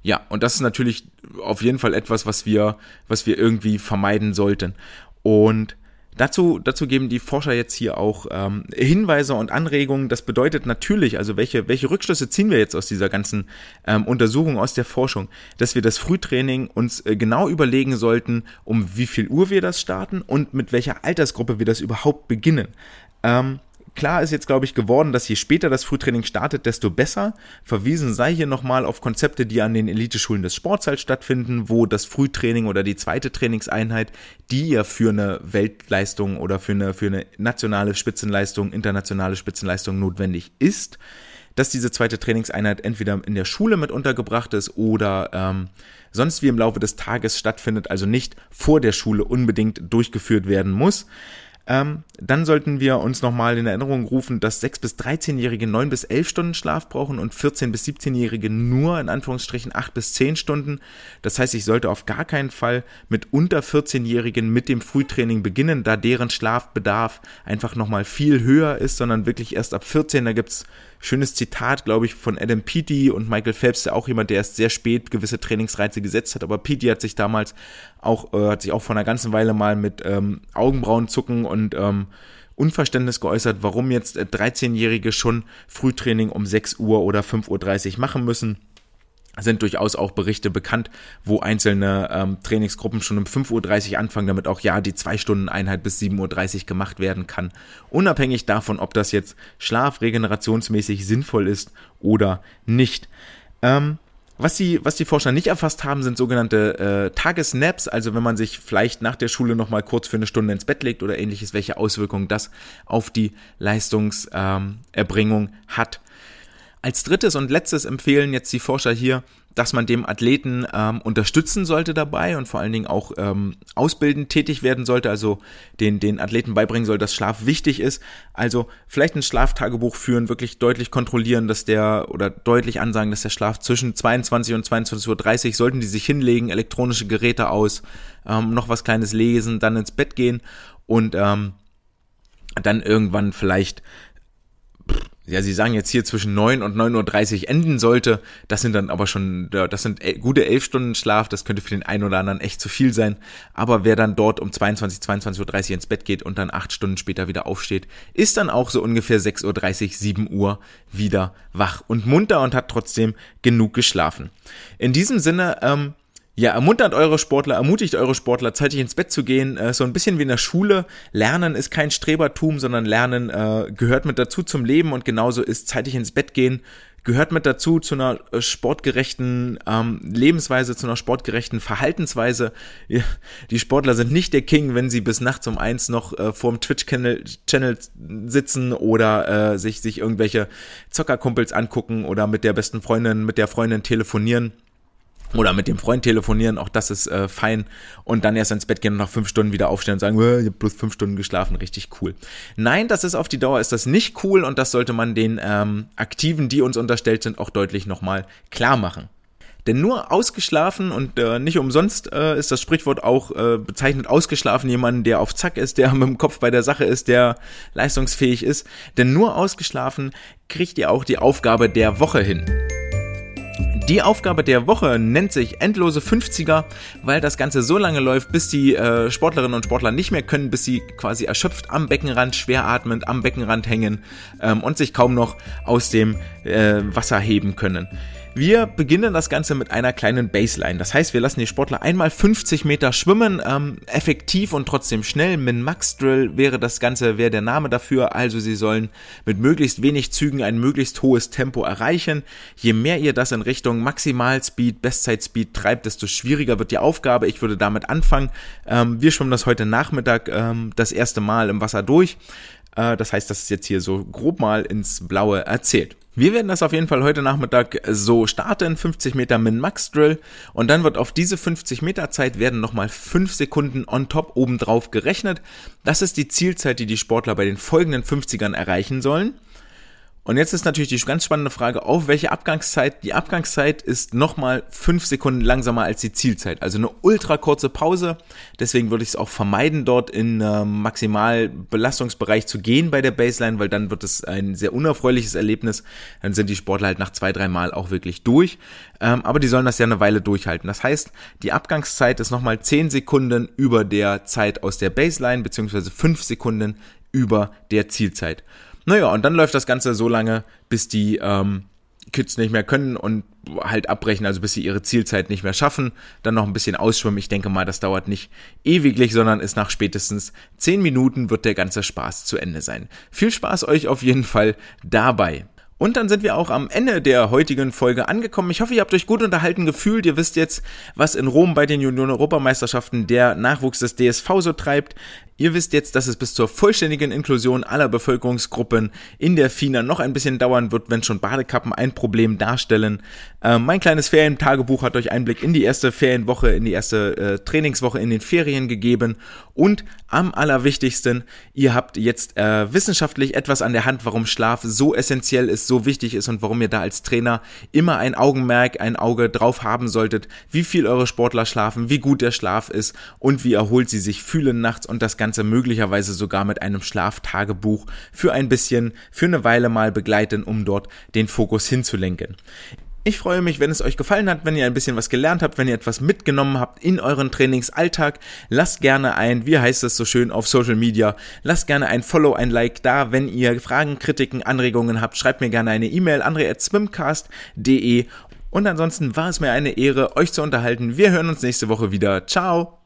ja, und das ist natürlich auf jeden Fall etwas, was wir, was wir irgendwie vermeiden sollten. Und Dazu, dazu geben die Forscher jetzt hier auch ähm, Hinweise und Anregungen. Das bedeutet natürlich, also welche, welche Rückschlüsse ziehen wir jetzt aus dieser ganzen ähm, Untersuchung, aus der Forschung, dass wir das Frühtraining uns äh, genau überlegen sollten, um wie viel Uhr wir das starten und mit welcher Altersgruppe wir das überhaupt beginnen. Ähm, Klar ist jetzt, glaube ich, geworden, dass je später das Frühtraining startet, desto besser. Verwiesen sei hier nochmal auf Konzepte, die an den Eliteschulen des Sports halt stattfinden, wo das Frühtraining oder die zweite Trainingseinheit, die ja für eine Weltleistung oder für eine, für eine nationale Spitzenleistung, internationale Spitzenleistung notwendig ist, dass diese zweite Trainingseinheit entweder in der Schule mit untergebracht ist oder ähm, sonst wie im Laufe des Tages stattfindet, also nicht vor der Schule unbedingt durchgeführt werden muss. Ähm, dann sollten wir uns nochmal in Erinnerung rufen, dass 6- bis 13-Jährige 9 bis 11 Stunden Schlaf brauchen und 14- bis 17-Jährige nur in Anführungsstrichen 8 bis 10 Stunden. Das heißt, ich sollte auf gar keinen Fall mit unter 14-Jährigen mit dem Frühtraining beginnen, da deren Schlafbedarf einfach nochmal viel höher ist, sondern wirklich erst ab 14. Da gibt's schönes Zitat, glaube ich, von Adam Peaty und Michael Phelps, der auch jemand, der erst sehr spät gewisse Trainingsreize gesetzt hat. Aber Peaty hat sich damals auch, äh, hat sich auch vor einer ganzen Weile mal mit ähm, Augenbrauenzucken und ähm, Unverständnis geäußert, warum jetzt 13-Jährige äh, schon Frühtraining um 6 Uhr oder 5.30 Uhr machen müssen sind durchaus auch Berichte bekannt, wo einzelne ähm, Trainingsgruppen schon um 5.30 Uhr anfangen, damit auch ja die zwei Stunden Einheit bis 7.30 Uhr gemacht werden kann. Unabhängig davon, ob das jetzt schlafregenerationsmäßig sinnvoll ist oder nicht. Ähm, was die, was die Forscher nicht erfasst haben, sind sogenannte äh, Tagesnaps, also wenn man sich vielleicht nach der Schule nochmal kurz für eine Stunde ins Bett legt oder ähnliches, welche Auswirkungen das auf die Leistungserbringung ähm, hat. Als drittes und letztes empfehlen jetzt die Forscher hier, dass man dem Athleten ähm, unterstützen sollte dabei und vor allen Dingen auch ähm, ausbildend tätig werden sollte, also den, den Athleten beibringen soll, dass Schlaf wichtig ist. Also vielleicht ein Schlaftagebuch führen, wirklich deutlich kontrollieren, dass der oder deutlich ansagen, dass der Schlaf zwischen 22 und 22.30 Uhr sollten die sich hinlegen, elektronische Geräte aus, ähm, noch was Kleines lesen, dann ins Bett gehen und ähm, dann irgendwann vielleicht ja, Sie sagen jetzt hier zwischen 9 und 9.30 Uhr enden sollte, das sind dann aber schon, das sind gute 11 Stunden Schlaf, das könnte für den einen oder anderen echt zu viel sein, aber wer dann dort um 22, 22.30 Uhr ins Bett geht und dann 8 Stunden später wieder aufsteht, ist dann auch so ungefähr 6.30 Uhr, 7 Uhr wieder wach und munter und hat trotzdem genug geschlafen. In diesem Sinne, ähm, ja, ermuntert eure Sportler, ermutigt eure Sportler, zeitig ins Bett zu gehen. Äh, so ein bisschen wie in der Schule. Lernen ist kein Strebertum, sondern Lernen äh, gehört mit dazu zum Leben und genauso ist zeitig ins Bett gehen gehört mit dazu zu einer äh, sportgerechten ähm, Lebensweise, zu einer sportgerechten Verhaltensweise. Die Sportler sind nicht der King, wenn sie bis nachts um eins noch äh, vorm Twitch-Channel Channel sitzen oder äh, sich, sich irgendwelche Zockerkumpels angucken oder mit der besten Freundin, mit der Freundin telefonieren oder mit dem Freund telefonieren, auch das ist äh, fein. Und dann erst ins Bett gehen und nach fünf Stunden wieder aufstehen und sagen, äh, ich habe bloß fünf Stunden geschlafen, richtig cool. Nein, das ist auf die Dauer ist das nicht cool und das sollte man den ähm, Aktiven, die uns unterstellt sind, auch deutlich nochmal klar machen. Denn nur ausgeschlafen und äh, nicht umsonst äh, ist das Sprichwort auch äh, bezeichnet ausgeschlafen jemanden, der auf Zack ist, der mit dem Kopf bei der Sache ist, der leistungsfähig ist. Denn nur ausgeschlafen kriegt ihr auch die Aufgabe der Woche hin. Die Aufgabe der Woche nennt sich endlose 50er, weil das Ganze so lange läuft, bis die äh, Sportlerinnen und Sportler nicht mehr können, bis sie quasi erschöpft am Beckenrand, schwer atmend am Beckenrand hängen ähm, und sich kaum noch aus dem äh, Wasser heben können. Wir beginnen das Ganze mit einer kleinen Baseline. Das heißt, wir lassen die Sportler einmal 50 Meter schwimmen, ähm, effektiv und trotzdem schnell. Min-Max Drill wäre das Ganze, wäre der Name dafür. Also sie sollen mit möglichst wenig Zügen ein möglichst hohes Tempo erreichen. Je mehr ihr das in Richtung Maximalspeed, Bestzeit-Speed treibt, desto schwieriger wird die Aufgabe. Ich würde damit anfangen. Ähm, wir schwimmen das heute Nachmittag ähm, das erste Mal im Wasser durch. Äh, das heißt, das ist jetzt hier so grob mal ins Blaue erzählt. Wir werden das auf jeden Fall heute Nachmittag so starten, 50 Meter Min-Max-Drill und dann wird auf diese 50 Meter Zeit werden nochmal 5 Sekunden on top obendrauf gerechnet. Das ist die Zielzeit, die die Sportler bei den folgenden 50ern erreichen sollen. Und jetzt ist natürlich die ganz spannende Frage, auf welche Abgangszeit? Die Abgangszeit ist nochmal fünf Sekunden langsamer als die Zielzeit. Also eine ultra kurze Pause. Deswegen würde ich es auch vermeiden, dort in äh, Maximalbelastungsbereich zu gehen bei der Baseline, weil dann wird es ein sehr unerfreuliches Erlebnis. Dann sind die Sportler halt nach zwei, drei Mal auch wirklich durch. Ähm, aber die sollen das ja eine Weile durchhalten. Das heißt, die Abgangszeit ist nochmal zehn Sekunden über der Zeit aus der Baseline, beziehungsweise fünf Sekunden über der Zielzeit. Naja, und dann läuft das Ganze so lange, bis die ähm, Kids nicht mehr können und halt abbrechen, also bis sie ihre Zielzeit nicht mehr schaffen, dann noch ein bisschen ausschwimmen. Ich denke mal, das dauert nicht ewiglich, sondern ist nach spätestens zehn Minuten wird der ganze Spaß zu Ende sein. Viel Spaß euch auf jeden Fall dabei. Und dann sind wir auch am Ende der heutigen Folge angekommen. Ich hoffe, ihr habt euch gut unterhalten gefühlt. Ihr wisst jetzt, was in Rom bei den Junioren-Europameisterschaften der Nachwuchs des DSV so treibt. Ihr wisst jetzt, dass es bis zur vollständigen Inklusion aller Bevölkerungsgruppen in der FINA noch ein bisschen dauern wird, wenn schon Badekappen ein Problem darstellen. Äh, mein kleines Ferientagebuch hat euch Einblick in die erste Ferienwoche, in die erste äh, Trainingswoche in den Ferien gegeben. Und am allerwichtigsten, ihr habt jetzt äh, wissenschaftlich etwas an der Hand, warum Schlaf so essentiell ist, so wichtig ist und warum ihr da als Trainer immer ein Augenmerk, ein Auge drauf haben solltet, wie viel eure Sportler schlafen, wie gut der Schlaf ist und wie erholt sie sich fühlen nachts und das Ganze Ganze möglicherweise sogar mit einem Schlaftagebuch für ein bisschen, für eine Weile mal begleiten, um dort den Fokus hinzulenken. Ich freue mich, wenn es euch gefallen hat, wenn ihr ein bisschen was gelernt habt, wenn ihr etwas mitgenommen habt in euren Trainingsalltag. Lasst gerne ein, wie heißt es so schön auf Social Media, lasst gerne ein Follow, ein Like da. Wenn ihr Fragen, Kritiken, Anregungen habt, schreibt mir gerne eine E-Mail, andre.swimcast.de. Und ansonsten war es mir eine Ehre, euch zu unterhalten. Wir hören uns nächste Woche wieder. Ciao!